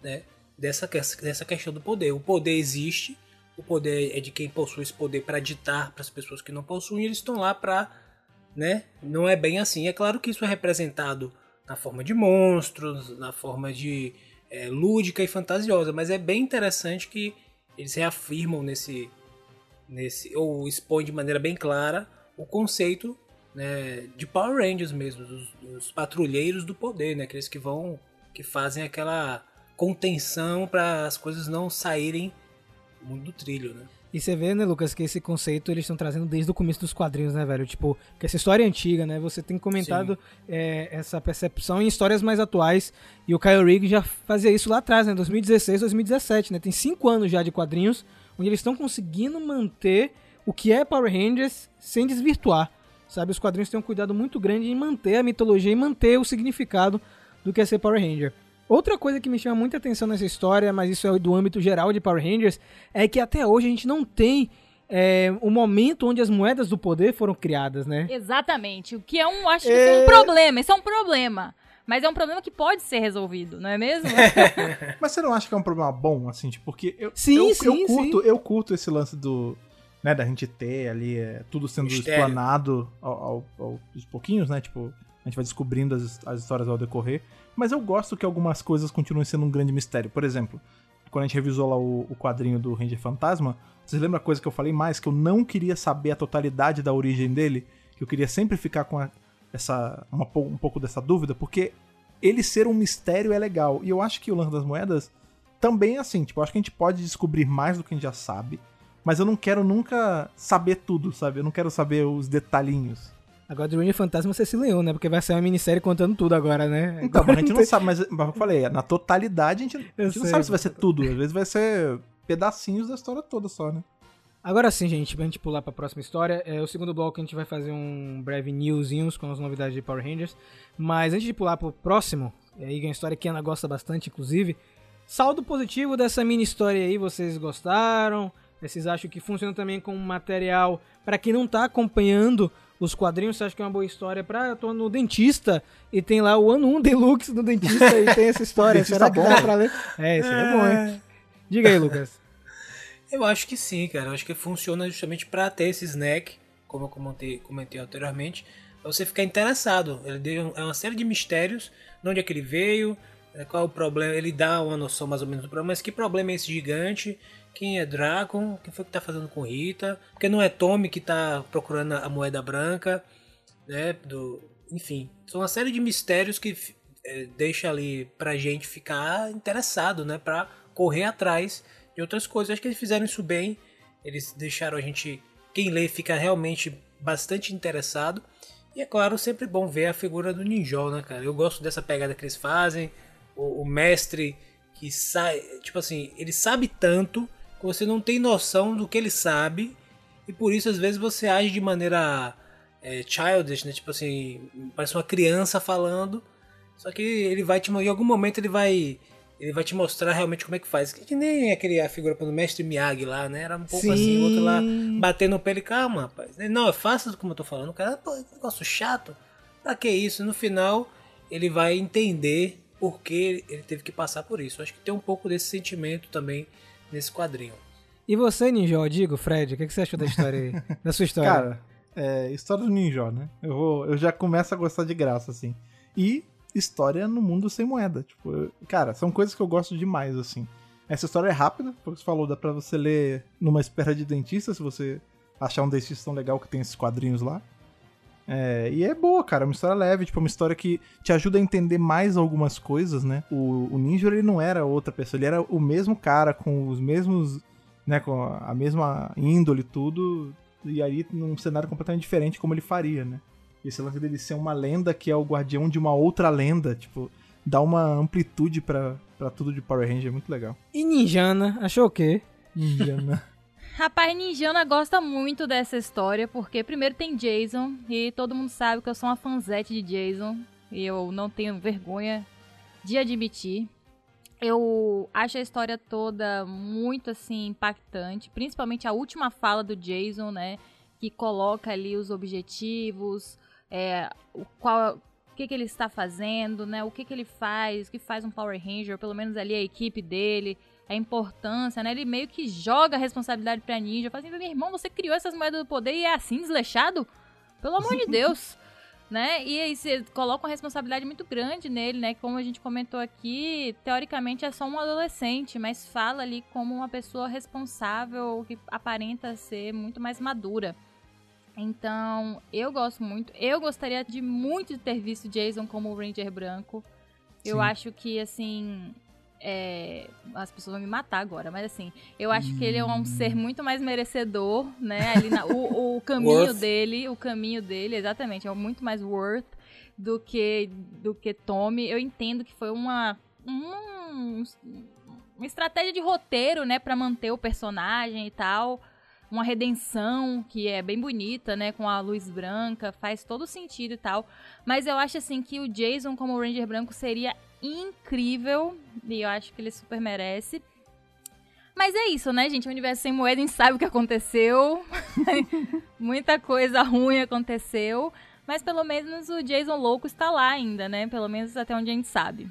né? Dessa, dessa questão do poder. O poder existe, o poder é de quem possui esse poder para ditar para as pessoas que não possuem, e eles estão lá para, né? Não é bem assim. É claro que isso é representado na forma de monstros, na forma de é, lúdica e fantasiosa, mas é bem interessante que eles reafirmam nesse nesse ou expõe de maneira bem clara o conceito né, de Power Rangers mesmo, dos, dos patrulheiros do poder, né, aqueles que vão que fazem aquela contenção para as coisas não saírem do trilho, né? E você vê, né, Lucas, que esse conceito eles estão trazendo desde o começo dos quadrinhos, né, velho? Tipo, que essa história é antiga, né? Você tem comentado é, essa percepção em histórias mais atuais. E o Kyle Rigg já fazia isso lá atrás, né? 2016, 2017, né? Tem cinco anos já de quadrinhos, onde eles estão conseguindo manter o que é Power Rangers sem desvirtuar. Sabe? Os quadrinhos têm um cuidado muito grande em manter a mitologia e manter o significado do que é ser Power Ranger. Outra coisa que me chama muita atenção nessa história, mas isso é do âmbito geral de Power Rangers, é que até hoje a gente não tem é, o momento onde as moedas do poder foram criadas, né? Exatamente. O que é um, acho que é um problema. Isso é um problema. Mas é um problema que pode ser resolvido, não é mesmo? Mas você não acha que é um problema bom, assim, tipo, porque eu, Sim, eu, sim, eu curto, eu curto esse lance do, né, da gente ter ali é, tudo sendo Mistério. explanado ao, ao- ao- aos pouquinhos, né, tipo, a gente vai descobrindo as, as histórias ao decorrer, mas eu gosto que algumas coisas continuem sendo um grande mistério. Por exemplo, quando a gente revisou lá o, o quadrinho do Ranger Fantasma, vocês lembram a coisa que eu falei mais? Que eu não queria saber a totalidade da origem dele? Que eu queria sempre ficar com a- essa, uma um pouco dessa dúvida, porque ele ser um mistério é legal. E eu acho que o lance das moedas também é assim. Tipo, eu acho que a gente pode descobrir mais do que a gente já sabe. Mas eu não quero nunca saber tudo, sabe? Eu não quero saber os detalhinhos. Agora, do Fantasma você se leou, né? Porque vai sair uma minissérie contando tudo agora, né? Então, Agora a gente não sabe, mas, eu falei, na totalidade a gente, a gente não sabe se vai ser tudo. Às vezes vai ser pedacinhos da história toda só, né? Agora sim, gente, pra gente pular pra próxima história, é o segundo bloco a gente vai fazer um breve newsinhos com as novidades de Power Rangers. Mas antes de pular pro próximo, e aí é uma história que a Ana gosta bastante, inclusive, saldo positivo dessa mini história aí, vocês gostaram? Vocês acham que funciona também como material pra quem não tá acompanhando os quadrinhos? Você acha que é uma boa história pra eu tô no dentista e tem lá o ano 1 Deluxe do dentista e tem essa história? Será que bom. dá pra ler? É, isso aí é bom, hein? Diga aí, Lucas. Eu acho que sim, cara. Eu acho que funciona justamente pra ter esse snack, como eu comentei, comentei anteriormente, pra você ficar interessado. Ele deu é uma série de mistérios, de onde é que ele veio, é, qual é o problema. Ele dá uma noção mais ou menos do problema, mas que problema é esse gigante? Quem é Dragon? Quem foi que tá fazendo com Rita? Porque não é Tommy que tá procurando a moeda branca, né? Do, enfim, são uma série de mistérios que é, deixa ali pra gente ficar interessado, né? Pra correr atrás de outras coisas. Acho que eles fizeram isso bem. Eles deixaram a gente, quem lê, fica realmente bastante interessado. E é claro, sempre bom ver a figura do Ninjol, né, cara? Eu gosto dessa pegada que eles fazem. O, o mestre que sai, tipo assim, ele sabe tanto que você não tem noção do que ele sabe. E por isso, às vezes, você age de maneira é, childish, né? Tipo assim, parece uma criança falando. Só que ele vai te, em algum momento ele vai ele vai te mostrar realmente como é que faz. Que nem aquele a figura do mestre Miyagi lá, né? Era um pouco assim, o outro lá batendo no pé ele, calma, rapaz. Ele, Não, é fácil como eu tô falando. O cara, pô, que negócio chato. Pra que isso? No final, ele vai entender por que ele teve que passar por isso. Acho que tem um pouco desse sentimento também nesse quadrinho. E você, Ninja, digo, Fred, o que que você achou da história aí? da sua história? Cara, é, história do Ninja, né? Eu, vou, eu já começo a gostar de graça, assim. E história no mundo sem moeda. Tipo, eu- cara, são coisas que eu gosto demais, assim. Essa história é rápida, foi o que você falou, dá pra você ler numa espera de dentista, se você achar um dentista tão legal que tem esses quadrinhos lá. É, e é boa, cara, é uma história leve, tipo, é uma história que te ajuda a entender mais algumas coisas, né? O, o Ninja, ele não era outra pessoa, ele era o mesmo cara, com os mesmos, né, com a mesma índole e tudo, e aí num cenário completamente diferente como ele faria, né? Esse lance dele ser uma lenda que é o guardião de uma outra lenda, tipo, dá uma amplitude pra tudo de Power Ranger, é muito legal. E Ninjana, achou o quê? Ninjana. Rapaz, Ninjana gosta muito dessa história, porque primeiro tem Jason, e todo mundo sabe que eu sou uma fanzete de Jason, e eu não tenho vergonha de admitir. Eu acho a história toda muito, assim, impactante, principalmente a última fala do Jason, né, que coloca ali os objetivos, é, o qual... O que, que ele está fazendo, né? O que, que ele faz, o que faz um Power Ranger, pelo menos ali a equipe dele, a importância, né? Ele meio que joga a responsabilidade pra Ninja. Fala assim, meu irmão, você criou essas moedas do poder e é assim desleixado? Pelo amor de Deus. Né? E aí você coloca uma responsabilidade muito grande nele, né? Como a gente comentou aqui, teoricamente é só um adolescente, mas fala ali como uma pessoa responsável que aparenta ser muito mais madura. Então, eu gosto muito. Eu gostaria de muito ter visto Jason como o Ranger branco. Eu Sim. acho que, assim. É, As pessoas vão me matar agora, mas assim, eu acho que ele é um ser muito mais merecedor, né? Ali na- o, o caminho Worth. dele, o caminho dele, exatamente, é muito mais worth do que do que Tommy. Eu entendo que foi uma um- uma estratégia de roteiro, né, Pra manter o personagem e tal uma redenção que é bem bonita, né, com a luz branca, faz todo sentido e tal. Mas eu acho assim que o Jason como Ranger branco seria incrível e eu acho que ele super merece. Mas é isso, né, gente? O universo sem moeda, a gente sabe o que aconteceu. Muita coisa ruim aconteceu. Mas pelo menos o Jason louco está lá ainda, né? Pelo menos até onde a gente sabe.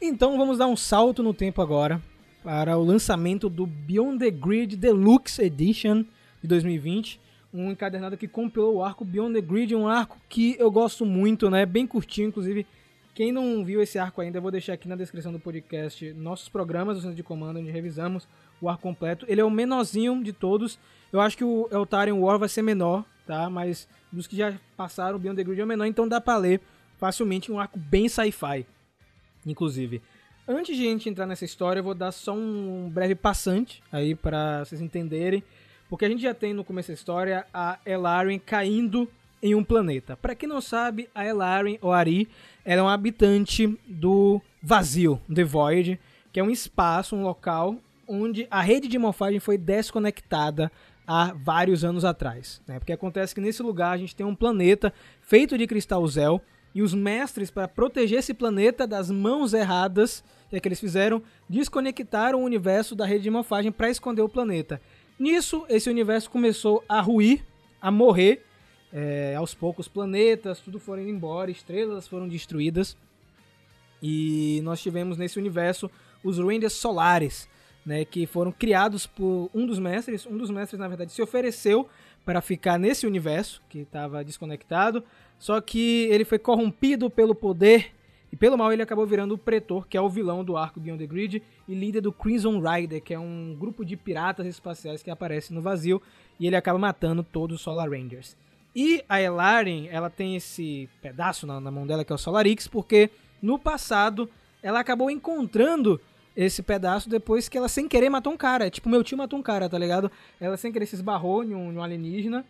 Então vamos dar um salto no tempo agora para o lançamento do Beyond the Grid Deluxe Edition de 2020. Um encadernado que compilou o arco Beyond the Grid, um arco que eu gosto muito, né? Bem curtinho, inclusive Quem não viu esse arco ainda, eu vou deixar aqui na descrição do podcast nossos programas do Centro de Comando, onde revisamos o arco completo. Ele é o menorzinho de todos. Eu acho que o Eltarian War vai ser menor, tá? Mas dos que já passaram, o Beyond the Grid é o menor, então dá pra ler facilmente um arco bem sci-fi, inclusive. Antes de a gente entrar nessa história, eu vou dar só um breve passante aí para vocês entenderem, porque a gente já tem no começo da história a Elaren caindo em um planeta. Para quem não sabe, a Elaren ou Ari, ela é uma habitante do vazio, The Void, que é um espaço, um local onde a rede de morfagem foi desconectada há vários anos atrás. Né? Porque acontece que nesse lugar a gente tem um planeta feito de cristal Zel e os mestres, para proteger esse planeta das mãos erradas que, é que eles fizeram, desconectaram o universo da rede de morfagem para esconder o planeta. Nisso, esse universo começou a ruir, a morrer. É, aos poucos, planetas, tudo foram indo embora, estrelas foram destruídas. E nós tivemos nesse universo os Rangers Solares, né, que foram criados por um dos mestres. Um dos mestres, na verdade, se ofereceu para ficar nesse universo que estava desconectado, só que ele foi corrompido pelo poder e pelo mal ele acabou virando o Pretor, que é o vilão do arco Beyond the Grid e líder do Crimson Rider, que é um grupo de piratas espaciais que aparece no vazio e ele acaba matando todos os Solar Rangers. E a Elaren, ela tem esse pedaço na, na mão dela que é o Solarix, porque no passado ela acabou encontrando esse pedaço depois que ela sem querer matou um cara. Tipo, meu tio matou um cara, tá ligado? Ela sem querer se esbarrou em um, em um alienígena.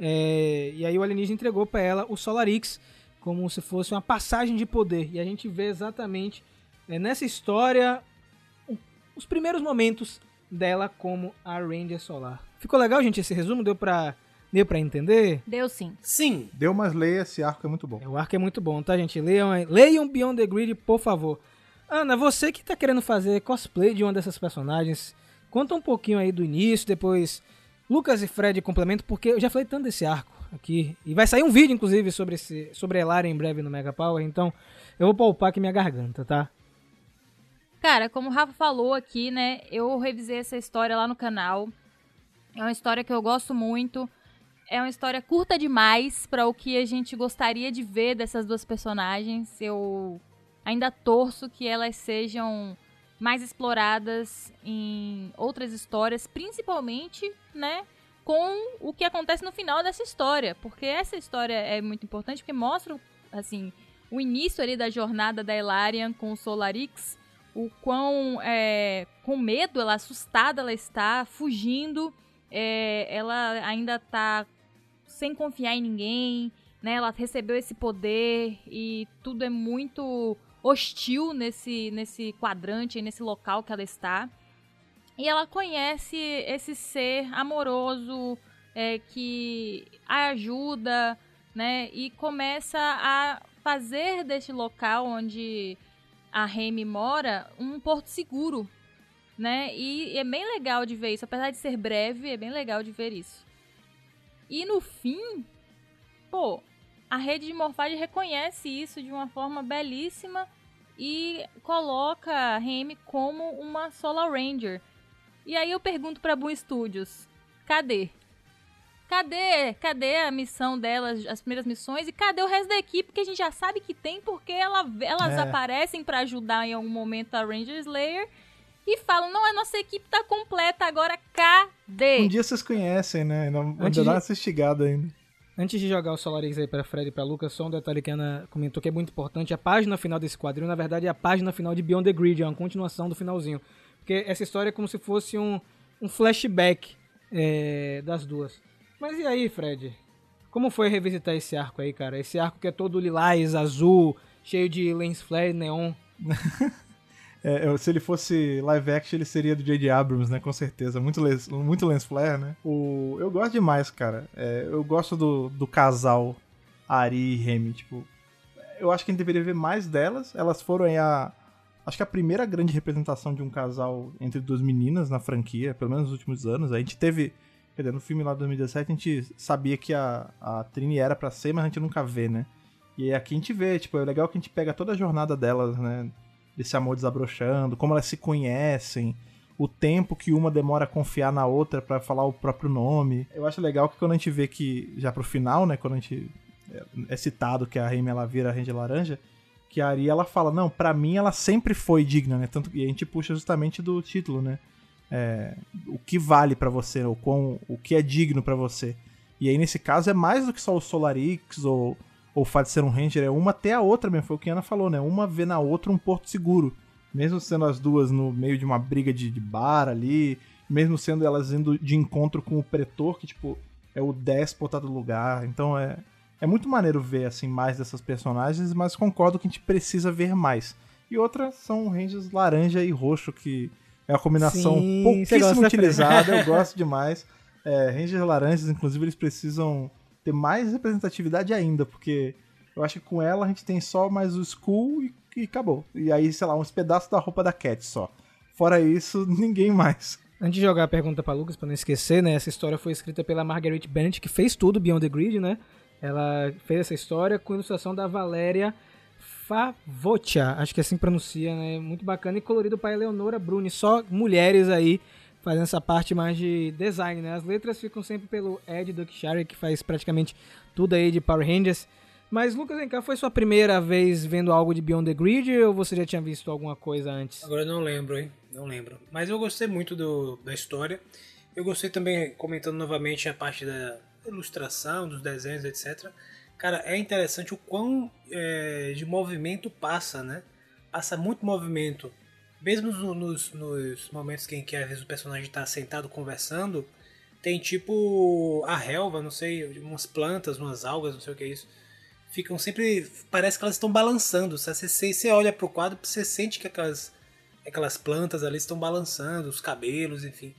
é, e aí o alienígena entregou pra ela o Solarix como se fosse uma passagem de poder. E a gente vê exatamente é, nessa história os primeiros momentos dela como a Ranger Solar. Ficou legal, gente, esse resumo? Deu pra, deu pra entender? Deu sim. Sim, Deu mais leia, esse arco é muito bom. O arco é muito bom, tá, gente? Leiam, aí. leiam Beyond the Grid, por favor. Ana, você que tá querendo fazer cosplay de uma dessas personagens, conta um pouquinho aí do início, depois Lucas e Fred complementam, porque eu já falei tanto desse arco aqui. E vai sair um vídeo, inclusive, sobre, esse, sobre a Elara em breve no Mega Power, então eu vou poupar aqui minha garganta, tá? Cara, como o Rafa falou aqui, né? Eu revisei essa história lá no canal. É uma história que eu gosto muito. É uma história curta demais para o que a gente gostaria de ver dessas duas personagens. Eu ainda torço que elas sejam mais exploradas em outras histórias, principalmente, né, com o que acontece no final dessa história, porque essa história é muito importante porque mostra assim o início ali da jornada da Elarian com o Solarix, o quão é, com medo, ela assustada ela está, fugindo, é, ela ainda tá sem confiar em ninguém, né? Ela recebeu esse poder e tudo é muito hostil nesse, nesse quadrante, nesse local que ela está. E ela conhece esse ser amoroso é, que a ajuda, né? E começa a fazer deste local onde a Remy mora um porto seguro, né? E é bem legal de ver isso, apesar de ser breve, é bem legal de ver isso. E no fim, pô, a rede de morfagem reconhece isso de uma forma belíssima e coloca a Remy como uma Solar Ranger. E aí eu pergunto pra Boom Studios, cadê? Cadê? Cadê a missão delas, as primeiras missões? E cadê o resto da equipe que a gente já sabe que tem, porque ela- elas É. aparecem pra ajudar em algum momento a Ranger Slayer e falam, não, a nossa equipe tá completa agora, cadê? Um dia vocês conhecem, né? Ainda, ainda Antes dá de- essa estigada ainda. Antes de jogar o Solarix aí pra Fred e pra Lucas, só um detalhe que a Ana comentou que é muito importante. A página final desse quadrinho, na verdade, é a página final de Beyond the Grid, é uma continuação do finalzinho. Porque essa história é como se fosse um, um flashback é, das duas. Mas e aí, Fred? Como foi revisitar esse arco aí, cara? Esse arco que é todo lilás, azul, cheio de lens flare, neon. É, eu- se ele fosse live action, ele seria do J.J. Abrams, né? Com certeza. Muito muito lens flare, né? O, eu gosto demais, cara. É, eu gosto do, do casal Ari e Remy. Tipo, eu acho que a gente deveria ver mais delas. Elas foram a. Acho que a primeira grande representação de um casal entre duas meninas na franquia, pelo menos nos últimos anos. A gente teve. Quer dizer, no filme lá de 2017 a gente sabia que a, a Trini era pra ser, mas a gente nunca vê, né? E aqui a gente vê, tipo, é legal que a gente pega toda a jornada delas, né? Desse amor desabrochando, como elas se conhecem, o tempo que uma demora a confiar na outra pra falar o próprio nome. Eu acho legal que quando a gente vê que, já pro final, né, quando a gente é- é citado que a Remy ela vira a Ranger Laranja, Que a Ari, ela fala, não, pra mim ela sempre foi digna, né? Tanto, e a gente puxa justamente do título, né? É, o que vale pra você, o, quão, o que é digno pra você. E aí, nesse caso, é mais do que só o Solarix ou, ou o fato de ser um Ranger, é uma até a outra mesmo, foi o que a Ana falou, né? Uma vê na outra um porto seguro. Mesmo sendo as duas no meio de uma briga de, de bar ali, mesmo sendo elas indo de encontro com o pretor, que, tipo, é o déspota do lugar. Então é, é muito maneiro ver, assim, mais dessas personagens, mas concordo que a gente precisa ver mais. E outra são Rangers laranja e roxo, que é uma combinação Sim, pouquíssimo né, utilizada, eu gosto demais. É, Rangers laranjas, inclusive, eles precisam ter mais representatividade ainda, porque eu acho que com ela a gente tem só mais o Skull e, e acabou. E aí, sei lá, uns pedaços da roupa da Cat só. Fora isso, ninguém mais. Antes de jogar a pergunta pra Lucas, pra não esquecer, né? Essa história foi escrita pela Marguerite Bennett, que fez tudo Beyond the Grid, né? Ela fez essa história com ilustração da Valéria Favotia, acho que assim pronuncia, né? Muito bacana e colorido para Eleonora Bruni, só mulheres aí fazendo essa parte mais de design, né? As letras ficam sempre pelo Ed Duckshire, que faz praticamente tudo aí de Power Rangers. Mas, Lucas, vem cá, foi sua primeira vez vendo algo de Beyond the Grid ou você já tinha visto alguma coisa antes? Agora eu não lembro, hein? Não lembro. Mas eu gostei muito do, da história. Eu gostei também, comentando novamente a parte da ilustração, dos desenhos, etc. Cara, é interessante o quão é, de movimento passa, né? Passa muito movimento. Mesmo no- nos, nos momentos em que vezes o personagem está sentado conversando, tem tipo a relva, não sei, umas plantas, umas algas, não sei o que é isso. Ficam sempre. Parece que elas estão balançando. Você, você, olha pro quadro, você sente que aquelas, aquelas plantas ali estão balançando, os cabelos, enfim.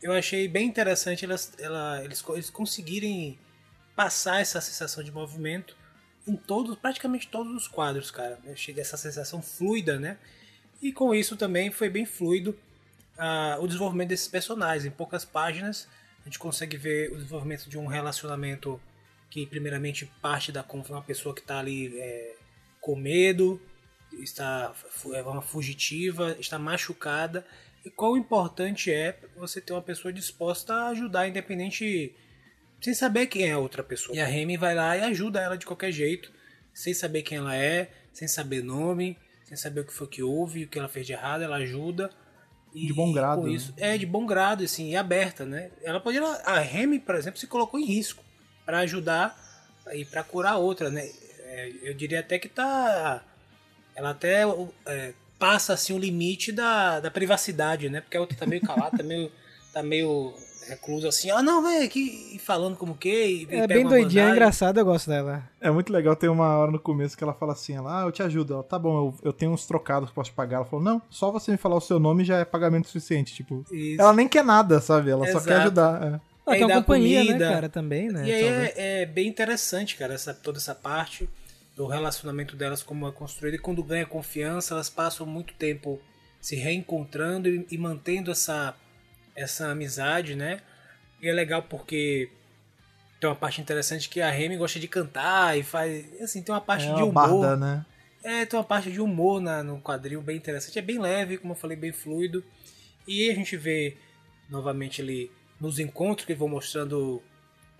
Eu achei bem interessante elas, ela, eles, eles conseguirem passar essa sensação de movimento em todos, praticamente todos os quadros, cara. Eu achei essa sensação fluida, né? E com isso também foi bem fluido ah, o desenvolvimento desses personagens. Em poucas páginas a gente consegue ver o desenvolvimento de um relacionamento que primeiramente parte da uma pessoa que está ali é, com medo, está é uma fugitiva, está machucada. E quão importante é você ter uma pessoa disposta a ajudar, independente sem saber quem é a outra pessoa. E a Remy vai lá e ajuda ela de qualquer jeito, sem saber quem ela é, sem saber nome, sem saber o que foi que houve, o que ela fez de errado, ela ajuda. E, De bom grado, né? isso, é de bom grado, assim, e aberta, né? Ela poderia, a Remy, por exemplo, se colocou em risco para ajudar e para curar a outra, né? É, eu diria até que tá, ela até é, passa assim o limite da, da privacidade, né? Porque a outra tá meio calada, tá meio, tá meio reclusa assim. Ah, não, vem aqui e falando como que. É bem doidinha, é engraçado, eu gosto dela. É muito legal, tem uma hora no começo que ela fala assim, ela, ah, eu te ajudo. Ela, tá bom, eu, eu tenho uns trocados que posso te pagar. Ela falou, não, só você me falar o seu nome já é pagamento suficiente. Tipo, Isso. ela nem quer nada, sabe? Ela só Exato. quer ajudar. é. Ah, Aí tem uma companhia, comida. né, cara, também, né? E aí é, é bem interessante, cara, essa, toda essa parte do relacionamento delas, como é construído. E quando ganha confiança, elas passam muito tempo se reencontrando e, e mantendo essa, essa amizade, né? E é legal porque tem uma parte interessante que a Remy gosta de cantar e faz. Assim, tem uma parte É de humor. barda, né? É, tem uma parte de humor na, no quadril bem interessante. É bem leve, como eu falei, bem fluido. E a gente vê novamente ali nos encontros que vão mostrando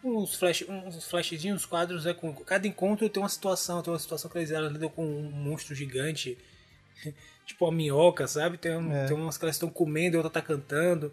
uns, flash, uns flashzinhos, uns quadros. Né, com, cada encontro tem uma situação. Tem uma situação que eles lidam com um monstro gigante, tipo uma minhoca, sabe? Tem, um- É. tem umas que elas estão comendo e outra tá cantando.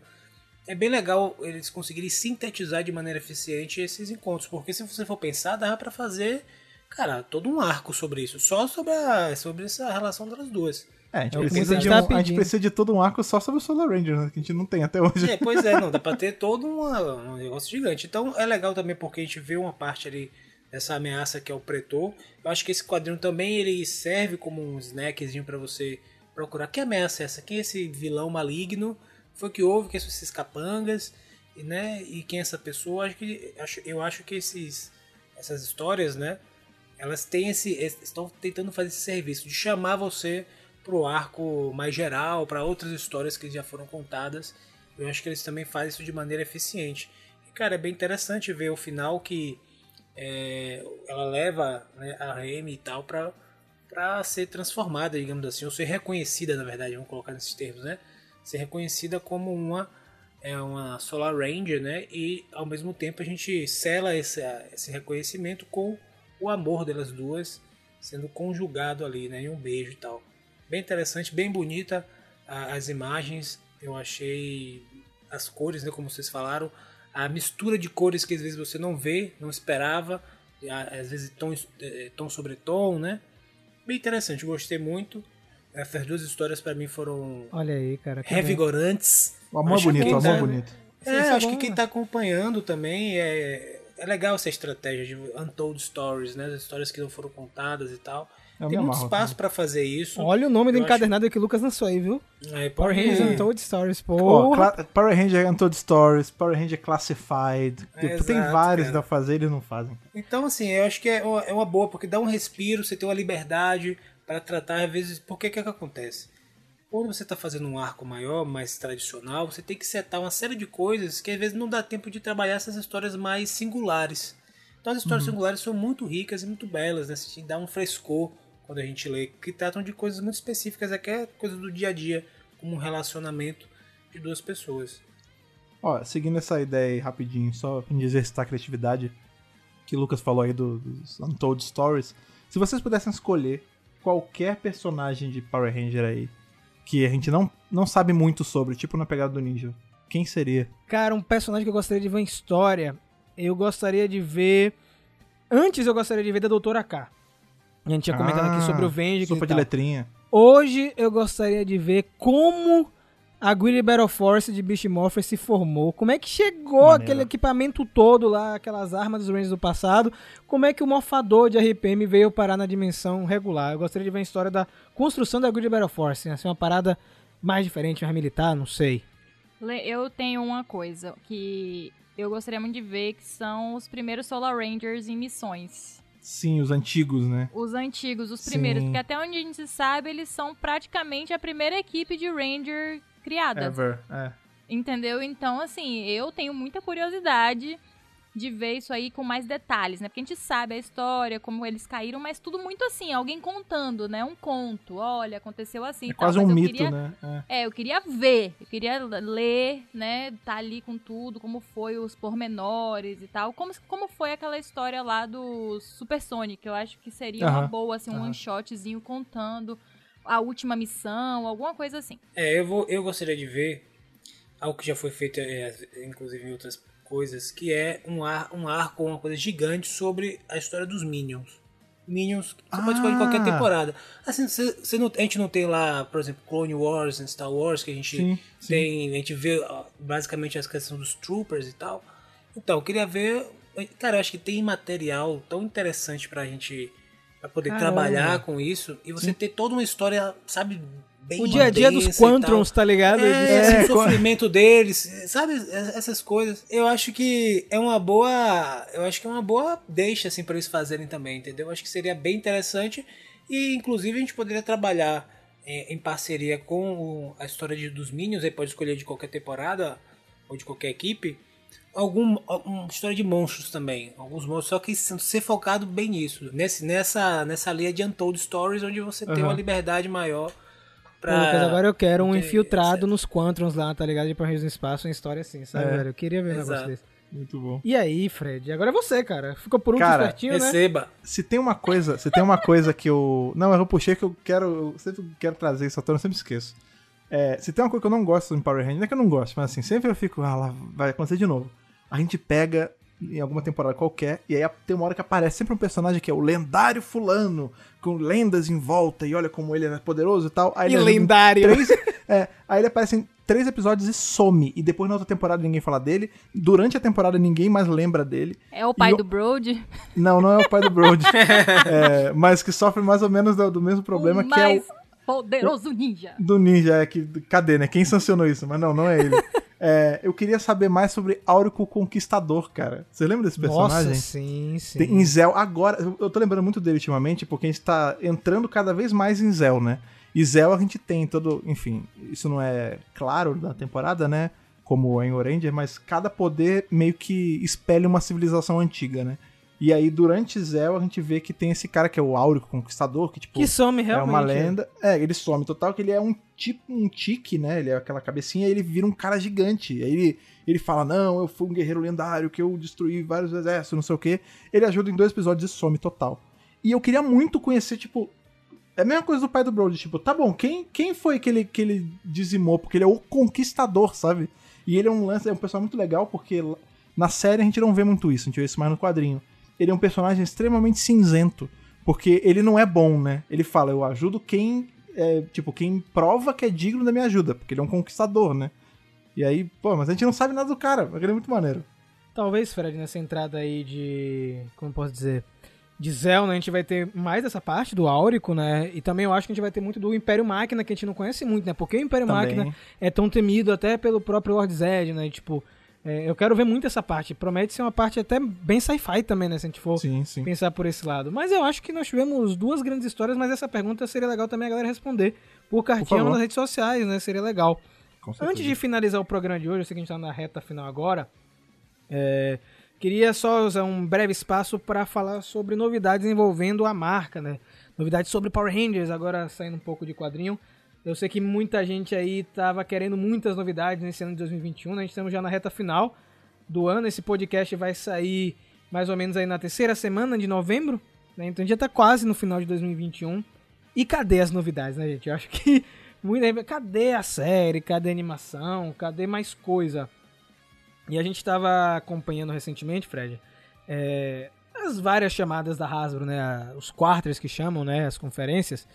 É bem legal eles conseguirem sintetizar de maneira eficiente esses encontros, porque se você for pensar, dava pra fazer, cara, todo um arco sobre isso, só sobre, a, sobre essa relação das duas. É, a gente, É precisa de tá um, a gente precisa de todo um arco só sobre o Solar Ranger, né? Que a gente não tem até hoje. É, pois é, não, dá pra ter todo uma- um negócio gigante. Então é legal também porque a gente vê uma parte ali dessa ameaça que é o Pretor. Eu acho que esse quadrinho também ele serve como um snackzinho pra você procurar. Que ameaça é essa? Quem é esse vilão maligno? Foi que houve? Quem são esses capangas? E, né, e quem é essa pessoa? Acho que, acho, eu acho que esses, essas histórias, né? Elas têm esse, estão tentando fazer esse serviço de chamar você pro arco mais geral, para outras histórias que já foram contadas. Eu acho que eles também fazem isso de maneira eficiente. E, cara, é bem interessante ver o final que é, ela leva né, a Remy e tal pra ser transformada, digamos assim, ou ser reconhecida, na verdade, vamos colocar nesses termos, né? Ser reconhecida como uma é uma Solar Ranger, né? E ao mesmo tempo a gente sela esse, esse reconhecimento com o amor delas duas sendo conjugado ali, né, em um beijo e tal. Bem interessante, bem bonita a- as imagens. Eu achei as cores, né, como vocês falaram, a mistura de cores que às vezes você não vê, não esperava, às vezes tom, eh, tom sobre tom, né? Bem interessante, gostei muito. Essas duas histórias para mim foram Olha aí, cara. bem. revigorantes. O amor Acho bonito, o amor tá- bonito. É, é acho bom, que quem né? tá acompanhando também é, é legal essa estratégia de untold stories, né? As histórias que não foram contadas e tal. Eu Tem muito amarro, espaço pra fazer isso. Olha o nome do Eu encadernado que o Lucas lançou aí, viu? Aí, Power Rangers Untold Stories. Cla- Power Ranger Untold Stories, Power Ranger Classified. É, tem exato, vários cara. pra fazer, eles não fazem. Então, assim, eu acho que é uma, é uma boa, porque dá um respiro, você tem uma liberdade para tratar, às vezes, porque que é que acontece? Quando você está fazendo um arco maior, mais tradicional, você tem que setar uma série de coisas que às vezes não dá tempo de trabalhar essas histórias mais singulares. Então as histórias singulares são muito ricas e muito belas, né? Assim, dá um frescor quando a gente lê, que tratam de coisas muito específicas, até coisas do dia a dia, como um relacionamento de duas pessoas. Ó, seguindo essa ideia aí rapidinho, só pra exercitar a criatividade que o Lucas falou aí do- dos Untold Stories. Se vocês pudessem escolher qualquer personagem de Power Ranger aí que a gente não, não sabe muito sobre, tipo na pegada do Ninja, quem seria? Cara, um personagem que eu gostaria de ver em história, eu gostaria de ver. Antes eu gostaria de ver da Doutora K. A gente tinha comentado aqui Ah, sobre o Venge. Sopa de letrinha. Hoje eu gostaria de ver como a Guerrilla Battle Force de Beast Morpher se formou. Como é que chegou Maneiro. aquele equipamento todo lá, aquelas armas dos Rangers do passado. Como é que o morfador de RPM veio parar na dimensão regular. Eu gostaria de ver a história da construção da Guerrilla Battle Force. Assim, uma parada mais diferente, mais militar, não sei. Le- Eu tenho uma coisa que eu gostaria muito de ver, que são os primeiros Solar Rangers em missões. Sim, os antigos, né? Os antigos, os Sim. primeiros. Porque até onde a gente sabe, eles são praticamente a primeira equipe de Ranger criada. Ever. É. Entendeu? Então, assim, eu tenho muita curiosidade de ver isso aí com mais detalhes, né? Porque a gente sabe a história, como eles caíram, mas tudo muito assim, alguém contando, né? Um conto. Olha, aconteceu assim. É tal, quase um mito, queria- né? É. É, eu queria ver, eu queria ler, né? Tá ali com tudo, como foi os pormenores e tal. Como, como foi aquela história lá do Super Sonic. Eu acho que seria uma Aham, boa, assim, um aham. one shotzinho contando a última missão, alguma coisa assim. É, eu, vou, eu gostaria de ver algo que já foi feito, é, inclusive em outras coisas, que é um, ar, um arco, uma coisa gigante sobre a história dos Minions. Minions, você pode escolher em qualquer Ah. temporada. Assim, você, você não, a gente não tem lá, por exemplo, Clone Wars e Star Wars, que a gente Sim, sim. tem, a gente vê basicamente as questões dos Troopers e tal. Então, eu queria ver, cara, eu acho que tem material tão interessante pra gente pra poder Caramba. trabalhar com isso e você ter toda uma história, sabe, bem O dia a dia dos. Quantrons, tá ligado? É, Eles- assim, o sofrimento deles, sabe? Essas coisas. Eu acho que é uma boa. Eu acho que é uma boa deixa, assim, pra eles fazerem também, entendeu? Eu acho que seria bem interessante. E, inclusive, a gente poderia trabalhar é, em parceria com o- a história de, dos Minions. Aí pode escolher de qualquer temporada ou de qualquer equipe. Algum, uma história de monstros também. Alguns monstros, só que ser focado bem nisso. Nesse, nessa, nessa linha de Untold Stories, onde você tem Aham. uma liberdade maior Pô, pra. Lucas, agora eu quero um infiltrado nos Quantrons lá, tá ligado? De Rangers no espaço, uma história assim, sabe, É. velho? Eu queria ver um negócio desse. Muito bom. E aí, Fred? Agora é você, cara. Ficou por um Cara, certinho, né? Receba. Se tem uma coisa, se tem uma coisa que eu. Não, eu puxei que eu quero. Eu sempre quero trazer isso à tona, eu sempre esqueço. É, se tem uma coisa que eu não gosto em Power Rangers, não é que eu não gosto, mas assim, sempre eu fico, ah, lá vai acontecer de novo. A gente pega em alguma temporada qualquer, e aí tem uma hora que aparece sempre um personagem que é o lendário fulano, com lendas em volta, e olha como ele é poderoso e tal. Aí E lendário. Três, é, aí ele aparece em três episódios e some. E depois na outra temporada ninguém fala dele. Durante a temporada ninguém mais lembra dele. É o pai E do Brody. Não, não é o pai do Brody. É, mas que sofre mais ou menos do, do mesmo problema o que é mais o poderoso ninja. do Ninja. É, que, cadê, né? Quem sancionou isso? Mas não, não é ele. É, eu queria saber mais sobre Áurico Conquistador, cara. Você lembra desse personagem? Nossa, sim, sim. Tem- em Zell, agora, eu- tô lembrando muito dele ultimamente, porque a gente tá entrando cada vez mais em Zell, né? E Zell a gente tem todo, enfim, isso não é claro na temporada, né? Como em Oranger, mas cada poder meio que espelha uma civilização antiga, né? E aí, durante Zell, a gente vê que tem esse cara que é o Áurico Conquistador, que, tipo, Que some é realmente. uma lenda. É, ele some total, que ele é um tipo um tique, né? Ele é aquela cabecinha e ele vira um cara gigante. Aí ele, ele fala: Não, eu fui um guerreiro lendário, que eu destruí vários exércitos, não sei o quê. Ele ajuda em dois episódios e some total. E eu queria muito conhecer, tipo. É a mesma coisa do pai do Brody, tipo, tá bom, quem, quem foi que ele, que ele dizimou? Porque ele é o conquistador, sabe? E ele é um lance, é um personagem muito legal, porque na série a gente não vê muito isso, a gente vê isso mais no quadrinho. Ele é um personagem extremamente cinzento, porque ele não é bom, né? Ele fala, eu ajudo quem, é, tipo, quem prova que é digno da minha ajuda, porque ele é um conquistador, né? E aí, pô, mas a gente não sabe nada do cara, mas ele é muito maneiro. Talvez, Fred, nessa entrada aí de. Como eu posso dizer? De Zelda, a gente vai ter mais essa parte do Áurico, né? E também eu acho que a gente vai ter muito do Império Máquina, que a gente não conhece muito, né? Porque o Império Também. Máquina é tão temido até pelo próprio Lord Zed, né? E, tipo, é, eu quero ver muito essa parte. Promete ser uma parte até bem sci-fi também, né? Se a gente for Sim, sim. pensar por esse lado. Mas eu acho que nós tivemos duas grandes histórias, mas essa pergunta seria legal também a galera responder por cartinha favor. nas redes sociais, né? Seria legal. Antes de finalizar o programa de hoje, eu sei que a gente tá na reta final agora. é, queria só usar um breve espaço para falar sobre novidades envolvendo a marca, né? Novidades sobre Power Rangers, agora saindo um pouco de quadrinho. Eu sei que muita gente aí tava querendo muitas novidades nesse ano de 2021, né? A gente estamos já na reta final do ano. Esse podcast vai sair mais ou menos aí na terceira semana de novembro, né? Então a gente já tá quase no final de 2021. E cadê as novidades, né, gente? Eu acho que muita cadê a série, cadê a animação, cadê mais coisa? E a gente estava acompanhando recentemente, Fred, é, as várias chamadas da Hasbro, né, os quarters que chamam, né, as conferências,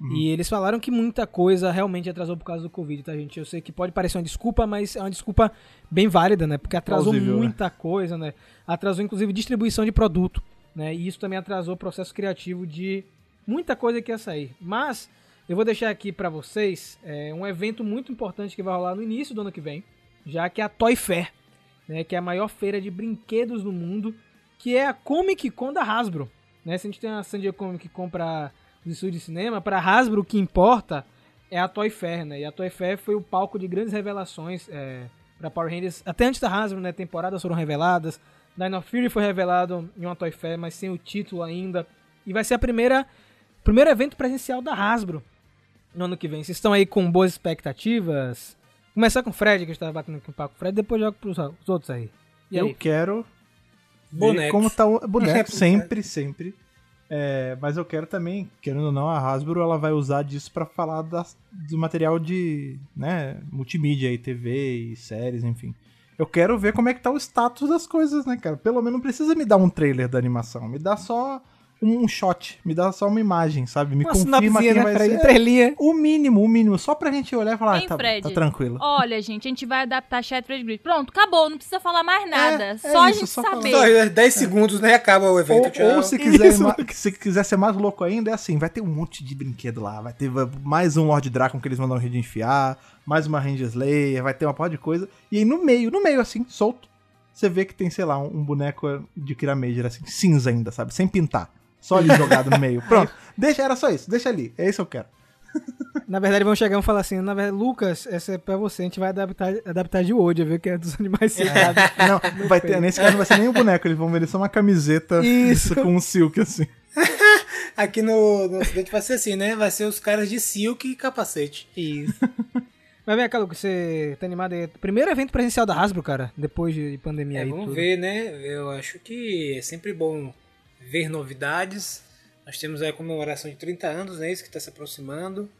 e eles falaram que muita coisa realmente atrasou por causa do Covid, tá, gente? Eu sei que pode parecer uma desculpa, mas é uma desculpa bem válida, né, porque atrasou Plausível, né? muita coisa, né, atrasou inclusive distribuição de produto, né, e isso também atrasou o processo criativo de muita coisa que ia sair. Mas eu vou deixar aqui pra vocês é, um evento muito importante que vai rolar no início do ano que vem, já que é a Toy Fair, né, que é a maior feira de brinquedos no mundo, que é a Comic Con da Hasbro. Né? Se a gente tem a San Diego Comic Con para os estúdios de cinema, para Hasbro o que importa é a Toy Fair, né? E a Toy Fair foi o palco de grandes revelações é, para Power Rangers. Até antes da Hasbro, né? Temporadas foram reveladas. Dino Fury foi revelado em uma Toy Fair, mas sem o título ainda. E vai ser a primeira primeiro evento presencial da Hasbro no ano que vem. Vocês estão aí com boas expectativas? Começar com o Fred, que a gente tava batendo aqui um papo com o Fred, depois joga pros os outros aí. E eu aí? quero ver Bonecos. como tá o boneco, sempre, sempre. É, mas eu quero também, querendo ou não, a Hasbro ela vai usar disso pra falar das- do material de, né, multimídia aí, TV e séries, enfim. Eu quero ver como é que tá o status das coisas, né, cara? Pelo menos não precisa me dar um trailer da animação, me dá só um shot, me dá só uma imagem, sabe? Me Uma confirma quem né, vai Fred? ser. Três linhas. O mínimo, o mínimo, só pra gente olhar e falar, Hein, tá, Fred? tá tranquilo. Olha, gente, a gente vai adaptar Shattered Grid. Pronto, acabou, não precisa falar mais nada. é só a isso, gente só falar. saber. Só é 10 segundos, né? Acaba o evento. Ou, tchau. ou se, quiser, se quiser ser mais louco ainda, é assim, vai ter um monte de brinquedo lá. Vai ter mais um Lord Dragon que eles mandam a rede enfiar, mais uma Ranger Slayer, vai ter uma porra de coisa. E aí no meio, no meio assim, solto, você vê que tem, sei lá, um, um boneco de Kira Major, assim, cinza ainda, sabe? Sem pintar. Só ali jogado no meio. Pronto. Deixa, era só isso, deixa ali. É isso que eu quero. Na verdade, vão chegar e vão falar assim: na verdade, Lucas, essa é pra você, a gente vai adaptar, adaptar de hoje, viu? Que é dos animais citados. Não, vai ter, nesse caso não vai ser nem um boneco, eles vão ver só uma camiseta Isso. com um silk, assim. Aqui no, no Ocidente vai ser assim, né? Vai ser os caras de silk e capacete. Isso. Mas vem cá, Lucas, você tá animado aí? Primeiro evento presencial da Hasbro, cara, depois de pandemia É, aí. vamos tudo. ver, né? Eu acho que é sempre bom ver novidades. Nós temos a comemoração de 30 anos, né? Isso que está se aproximando.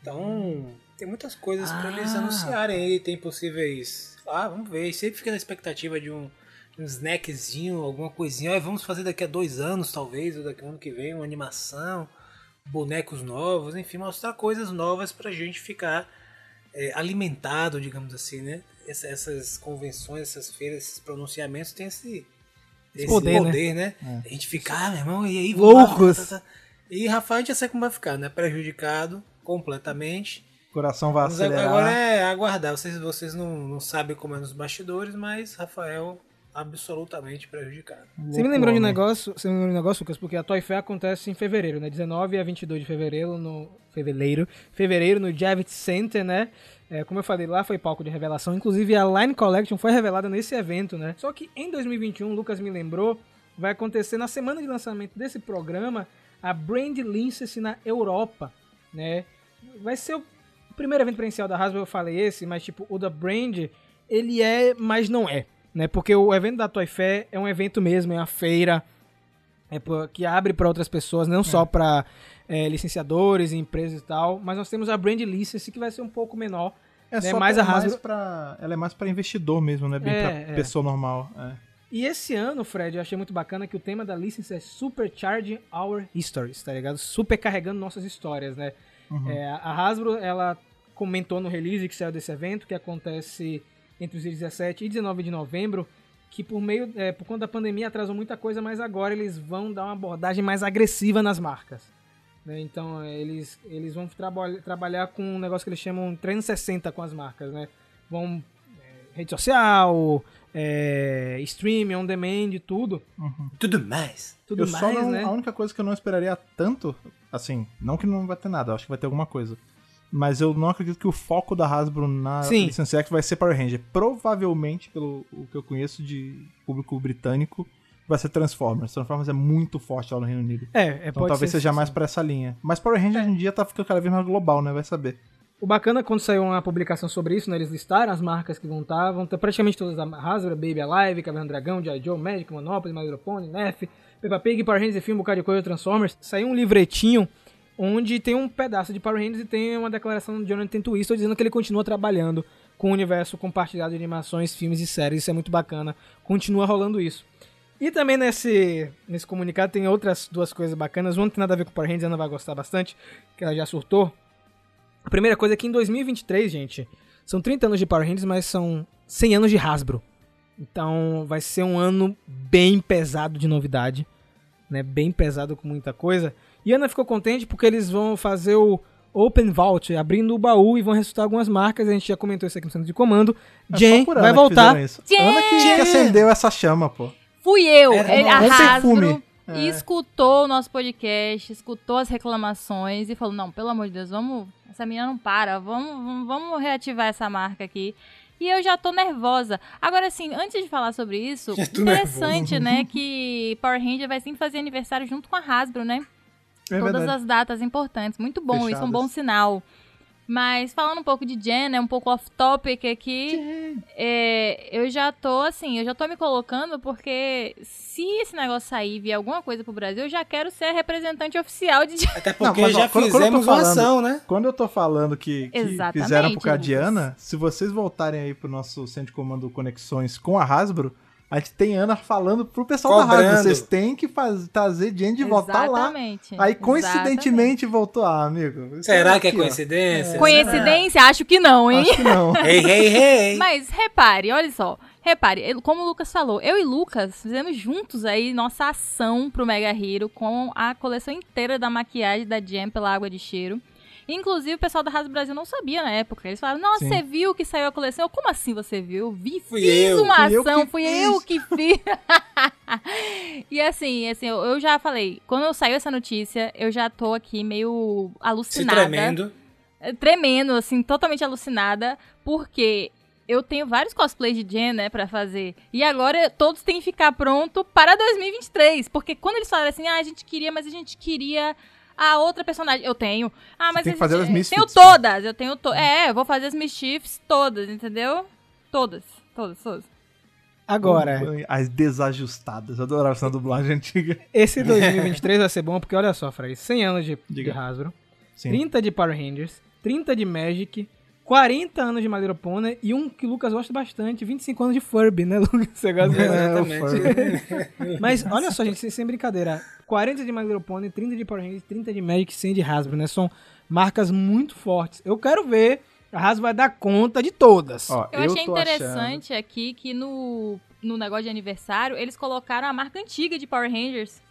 Então, tem muitas coisas para eles Ah. anunciarem aí. Tem possíveis. Ah, vamos ver. Sempre fica na expectativa de um, um snackzinho, alguma coisinha. Ah, vamos fazer daqui a dois anos, talvez, ou daqui a ano que vem, uma animação, bonecos novos, enfim, mostrar coisas novas pra gente ficar é, alimentado, digamos assim, né? Essa- essas convenções, essas feiras, esses pronunciamentos têm esse, esse poder, poder, né? né? A gente fica, ah, meu irmão, e aí? lá, Loucos. tá, tá, tá. E Rafael, a gente já sabe como vai ficar, né? Prejudicado completamente. Coração vai Mas acelerar. agora é aguardar. Vocês, vocês não, não sabem como é nos bastidores, mas Rafael absolutamente prejudicado. Você me lembrou de um homem. negócio, você me lembrou de um negócio, Lucas, porque a Toy Fair acontece em fevereiro, né? 19 a 22 de fevereiro no fevereiro, fevereiro no Javits Center, né? É, como eu falei, lá foi palco de revelação, inclusive a Line Collection foi revelada nesse evento, né? Só que em 2021, o Lucas me lembrou, vai acontecer na semana de lançamento desse programa a Brand License na Europa, né? Vai ser o primeiro evento presencial da Hasbro, eu falei esse, mas tipo, o da Brand, ele é, mas não é, né? Porque o evento da Toy Fair é um evento mesmo, é uma feira, é, que abre para outras pessoas, não só para licenciadores, empresas e tal, mas nós temos a Brand License que vai ser um pouco menor. É né, só mais a Hasbro- pra, ela é mais pra investidor mesmo, né? Bem É, pra é. pessoa normal. é. E esse ano, Fred, eu achei muito bacana que o tema da license é Supercharging Our Histories, tá ligado? Supercarregando nossas histórias, né? É, a Hasbro, ela comentou no release que saiu desse evento, que acontece entre os dias 17 e 19 de novembro, que por meio, é, por conta da pandemia atrasou muita coisa, mas agora eles vão dar uma abordagem mais agressiva nas marcas. Né? Então, é, eles, eles vão traba- trabalhar com um negócio que eles chamam 360 com as marcas, né? Vão é, rede social, é, streaming, on demand, tudo. Tudo mais. Tudo eu mais, só não, né? A única coisa que eu não esperaria tanto, assim, não que não vai ter nada, eu acho que vai ter alguma coisa. Mas eu não acredito que o foco da Hasbro na Sim. License X vai ser Power Ranger. Provavelmente, pelo o que eu conheço de público britânico, vai ser Transformers. Transformers é muito forte lá no Reino Unido. É, é Então talvez seja sim. mais pra essa linha. Mas Power Ranger hoje em dia tá ficando cada vez mais global, né? Vai saber. O bacana é quando saiu uma publicação sobre isso, né? Eles listaram as marcas que vão estar, vão ter praticamente todas a Hasbro, Baby Alive, Caverna Dragão, G.I. Joe, Magic, Monopoly, Pony, Nerf, Peppa Pig, Power Rangers, filme, um bocado de coisa, Transformers. Saiu um livretinho onde tem um pedaço de Power Rangers e tem uma declaração do Jonathan Twister dizendo que ele continua trabalhando com o universo compartilhado de animações, filmes e séries. Isso é muito bacana. Continua rolando isso. E também nesse, nesse comunicado tem outras duas coisas bacanas. Uma não tem nada a ver com Power Rangers, Ana vai gostar bastante, que ela já surtou. A primeira coisa é que em 2023, gente, são 30 anos de Power Rangers, mas são 100 anos de Hasbro. Então vai ser um ano bem pesado de novidade, né? Bem pesado com muita coisa. E Ana ficou contente porque eles vão fazer o Open Vault, abrindo o baú e vão ressuscitar algumas marcas. A gente já comentou isso aqui no centro de comando. É Jen vai voltar. isso. Ana que, que acendeu essa chama, pô. Fui eu. Era Ele, a. Hasbro escutou o nosso podcast, escutou as reclamações e falou: não, pelo amor de Deus, vamos. Essa menina não para, vamos, vamos, reativar essa marca aqui. E eu já tô nervosa. Agora, assim, antes de falar sobre isso, interessante, né, que Power Ranger vai sempre fazer aniversário junto com a Hasbro, né? É Todas verdade. as datas importantes. Muito bom, isso é um Fechadas. bom sinal. Mas falando um pouco de Jen, né, um pouco off-topic aqui, é, eu já tô assim, eu já tô me colocando porque se esse negócio sair e vier alguma coisa pro Brasil, eu já quero ser a representante oficial de Jen. Até Não, porque mas, ó, já quando- quando fizemos uma falando- ação, né? Quando eu tô falando que, que fizeram por causa de. Ana, se vocês voltarem aí pro nosso centro de comando Conexões com a Hasbro, a gente tem Ana falando pro pessoal da Cobrando. Hasbro. Vocês têm que faz, trazer Jen de volta lá. Exatamente. Aí, exatamente. coincidentemente, voltou. Ah, amigo. Será que é aqui, ó. coincidência? Coincidência? Acho que não, hein? Acho que não. Ei, ei, ei. Mas repare, olha só. Repare, como o Lucas falou, eu e Lucas fizemos juntos aí nossa ação pro Mega Hero com a coleção inteira da maquiagem da Jam pela água de cheiro. Inclusive, o pessoal da Hasbro Brasil não sabia na época. Eles falaram, nossa, Sim. você viu que saiu a coleção? Eu, Como assim você viu? Eu vi, Fui fiz eu. uma Fui eu ação, que fui fiz. eu que fiz. e assim, assim, eu, eu já falei, quando saiu essa notícia, eu já tô aqui meio Se alucinada tremendo. tremendo, assim, totalmente alucinada, porque eu tenho vários cosplays de Jen, né, pra fazer. E agora todos têm que ficar pronto para 2023. Porque quando eles falaram assim, ah, a gente queria, mas a gente queria a outra personagem. Eu tenho. Ah, mas tem a que fazer as Misfits, Tenho né? todas, eu tenho to É, eu vou fazer as Mischiefs todas, entendeu? Todas, todas, todas. Agora, As desajustadas. Eu adorava essa dublagem antiga. esse 2023 vai ser bom porque olha só, Fred, 100 anos de, de. Hasbro, Sim. 30 de Power Rangers, 30 de Magic, 40 anos de Little Pony e um que o Lucas gosta bastante, 25 anos de Furby, né, Lucas? Você gosta de... É, o Exatamente. Furby. Mas olha só, gente, sem, brincadeira. 40 de Little Pony, 30 de Power Rangers, 30 de Magic, 100 de Hasbro, né? São marcas muito fortes. Eu quero ver, a Hasbro vai dar conta de todas. Ó, Eu, achei tô interessante aqui que no, no negócio de aniversário, eles colocaram a marca antiga de Power Rangers.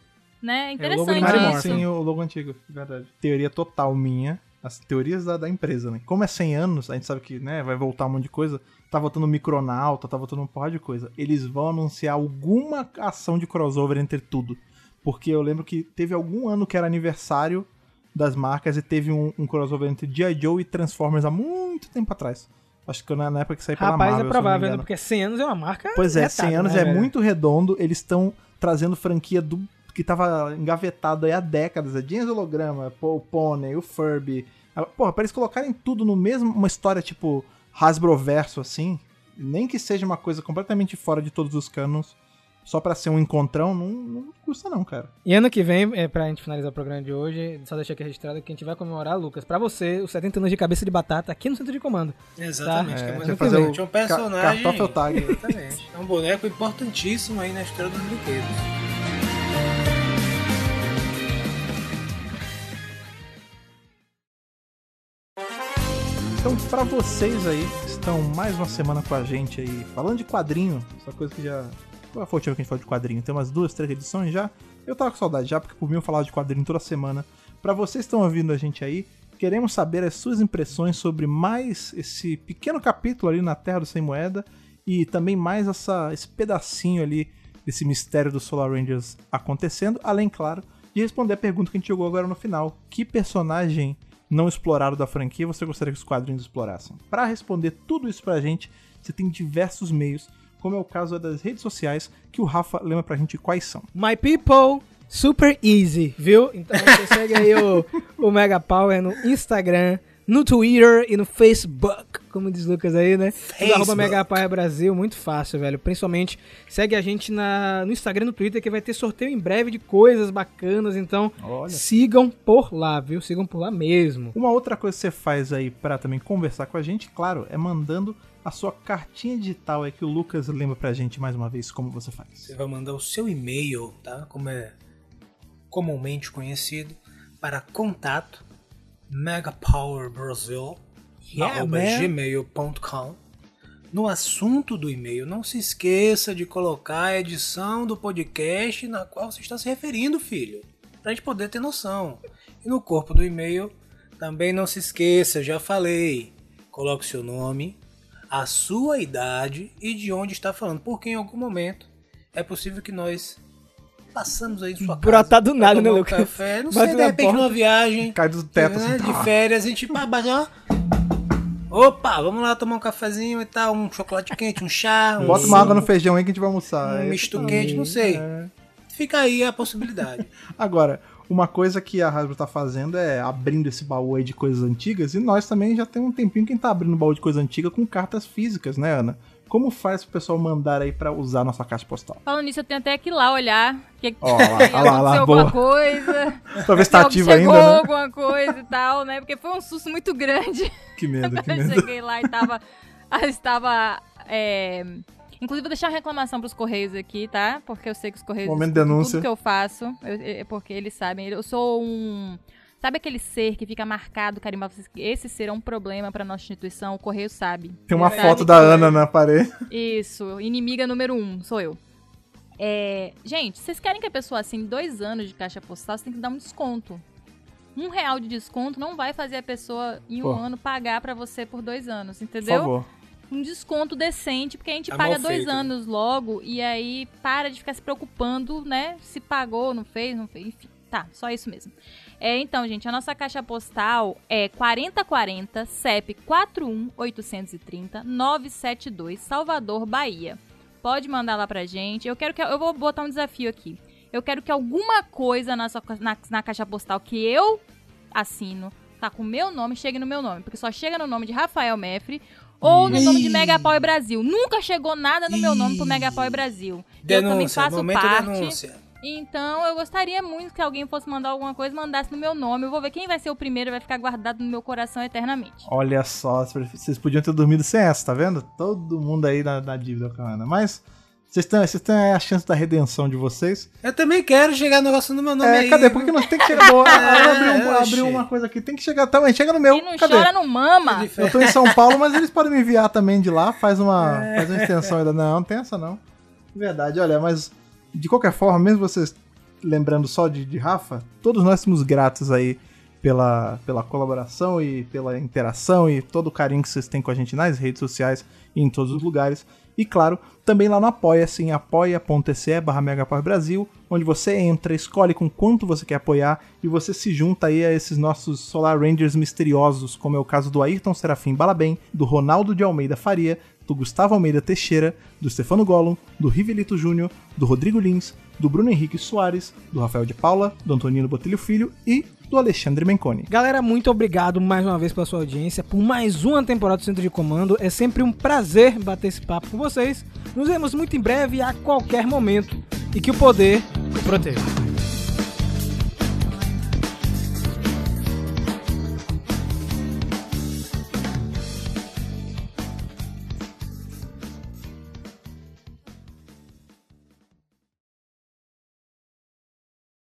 Né? É, o logo Interessante isso. Sim, o logo antigo, verdade. Teoria total minha. As teorias da, da empresa, né? Como é 100 anos, a gente sabe que né, vai voltar um monte de coisa. Tá voltando Micronauta, tá voltando um porra de coisa. Eles vão anunciar alguma ação de crossover entre tudo. Porque eu lembro que teve algum ano que era aniversário das marcas e teve um, um crossover entre G.I. Joe e Transformers há muito tempo atrás. Acho que na na época que saiu pela Rapaz, Marvel, é não me provável, né? Porque 100 anos é uma marca. Pois é, retada, 100 anos né, é muito redondo. Eles estão trazendo franquia do que tava engavetado aí há décadas. A Jeans Holograma, o Pony, o Furby. Porra, pra eles colocarem tudo no mesmo, uma história tipo Hasbro verso assim, nem que seja uma coisa completamente fora de todos os canos, só pra ser um encontrão, não, não custa não, cara. E ano que vem, é, pra gente finalizar o programa de hoje, só deixar aqui registrado que a gente vai comemorar, Lucas, pra você, os 70 anos de cabeça de batata aqui no centro de comando. Exatamente, Tá. que é É, um fazer presente. o É um personagem. cartoffel tag. Exatamente. É um boneco importantíssimo aí na história dos brinquedos. Então, pra vocês aí que estão mais uma semana com a gente aí, falando de quadrinho, essa coisa que já. Qual foi a última que a gente falou de quadrinho? Tem umas duas, três edições já. Eu tava com saudade já, porque por mim eu falava de quadrinho toda semana. Pra vocês que estão ouvindo a gente aí, queremos saber as suas impressões sobre mais esse pequeno capítulo ali na Terra do Sem Moeda e também mais essa, esse pedacinho ali desse mistério dos Solar Rangers acontecendo, além, claro, de responder a pergunta que a gente jogou agora no final. Que personagem não explorado da franquia você gostaria que os quadrinhos explorassem? Para responder tudo isso pra gente, você tem diversos meios, como é o caso das redes sociais, que o Rafa lembra pra gente quais são. My people, super easy, viu? Então você segue aí o, o Mega Power no Instagram, no Twitter e no Facebook, como diz Lucas aí, né? Arroba Facebook. Mega Power Brasil, muito fácil, velho. Principalmente segue a gente na, no Instagram e no Twitter, que vai ter sorteio em breve de coisas bacanas. Então Olha. sigam por lá, viu? Sigam por lá mesmo. Uma outra coisa que você faz aí pra também conversar com a gente, claro, é mandando a sua cartinha digital aí que o Lucas lembra pra gente mais uma vez como você faz. Você vai mandar o seu e-mail, tá? Como é comumente conhecido, para contato megapowerbrasil Yeah, arroba man. gmail.com No assunto do e-mail, não se esqueça de colocar a edição do podcast na qual você está se referindo, filho. Pra gente poder ter noção. E no corpo do e-mail, também não se esqueça, já falei. Coloque seu nome, a sua idade e de onde está falando. Porque em algum momento é possível que nós passamos aí sua casa. Brotar do nada, né, Lucas? Café, não Bate sei, de repente porta. numa viagem Cai do teto né, assim. de férias, a gente bate, ó. Opa, vamos lá tomar um cafezinho e tal, um chocolate quente, um chá, um, Bota uma água no feijão aí que a gente vai almoçar. um É misto quente, não sei. É. Fica aí a possibilidade. Agora, uma coisa que a Hasbro tá fazendo é abrindo esse baú aí de coisas antigas, e nós também já tem um tempinho que a gente tá abrindo baú de coisa antiga com cartas físicas, né, Ana? Como faz pro pessoal mandar aí pra usar a nossa caixa postal? Falando nisso, eu tenho até que ir lá olhar. Que Ó, lá, ó lá, lá, alguma boa. coisa. Pra ver se tá ativo ainda, né? alguma coisa e tal, né? Porque foi um susto muito grande. Que medo, que Eu medo. cheguei lá e tava. estava. é, Inclusive, vou deixar uma reclamação pros Correios aqui, tá? Porque eu sei que os Correios. Momento escutam denúncia. Tudo que eu faço. eu- é porque eles sabem. Eu sou um. Sabe aquele ser que fica marcado, carimbado? Esse ser é um problema pra nossa instituição. O Correio sabe. Tem uma Ele foto sabe da Ana na parede. Isso, inimiga número um, sou eu. É, gente, vocês querem que a pessoa assine dois anos de caixa postal, você tem que dar um desconto. Um real de desconto não vai fazer a pessoa em um Pô. ano pagar pra você por dois anos, Por entendeu? favor. Um desconto decente, porque a gente Tá paga dois feito, né? anos logo e aí para de ficar se preocupando, né? Se pagou, não fez, não fez, enfim. Tá, só isso mesmo. É, então, gente, a nossa caixa postal é 4040 CEP 41830 972 Salvador, Bahia. Pode mandar lá pra gente. Eu quero que eu vou botar um desafio aqui. Eu quero que alguma coisa na, sua, na, na caixa postal que eu assino tá com o meu nome chegue no meu nome, porque só chega no nome de Rafael Mefre ou no nome de Ih. Mega Power Brasil. Nunca chegou nada no meu nome pro Ih. Mega Power Brasil. eu também Denúncia, faço parte. denúncia. Então, eu gostaria muito que alguém fosse mandar alguma coisa, mandasse no meu nome. Eu vou ver quem vai ser o primeiro, vai ficar guardado no meu coração eternamente. Olha só, vocês podiam ter dormido sem essa, tá vendo? Todo mundo aí na, na dívida com a Ana. Mas vocês têm, vocês têm a chance da redenção de vocês. Eu também quero chegar no negócio do meu nome É, aí. cadê? Porque nós tem que chegar. Boa, abriu, um- abriu uma coisa aqui. Tem que chegar também. Chega no meu. E não cadê? chora, não mama. Eu tô em São Paulo, mas eles podem me enviar também de lá. Faz uma, faz uma extensão ainda. Não, não tem essa não. Verdade, olha, mas de qualquer forma, mesmo vocês lembrando só de, de Rafa, todos nós somos gratos aí pela, pela colaboração e pela interação e todo o carinho que vocês têm com a gente nas redes sociais e em todos os lugares. E claro, também lá no Apoia-se, em apoia.se barra Brasil, onde você entra, escolhe com quanto você quer apoiar e você se junta aí a esses nossos Solar Rangers misteriosos, como é o caso do Ayrton Serafim Balabem, do Ronaldo de Almeida Faria, do Gustavo Almeida Teixeira, do Stefano Gollum, do Rivelito Júnior, do Rodrigo Lins, do Bruno Henrique Soares, do Rafael de Paula, do Antonino Botelho Filho e do Alexandre Menconi. Galera, muito obrigado mais uma vez pela sua audiência, por mais uma temporada do Centro de Comando. É sempre um prazer bater esse papo com vocês. Nos vemos muito em breve, a qualquer momento. E que o poder o proteja.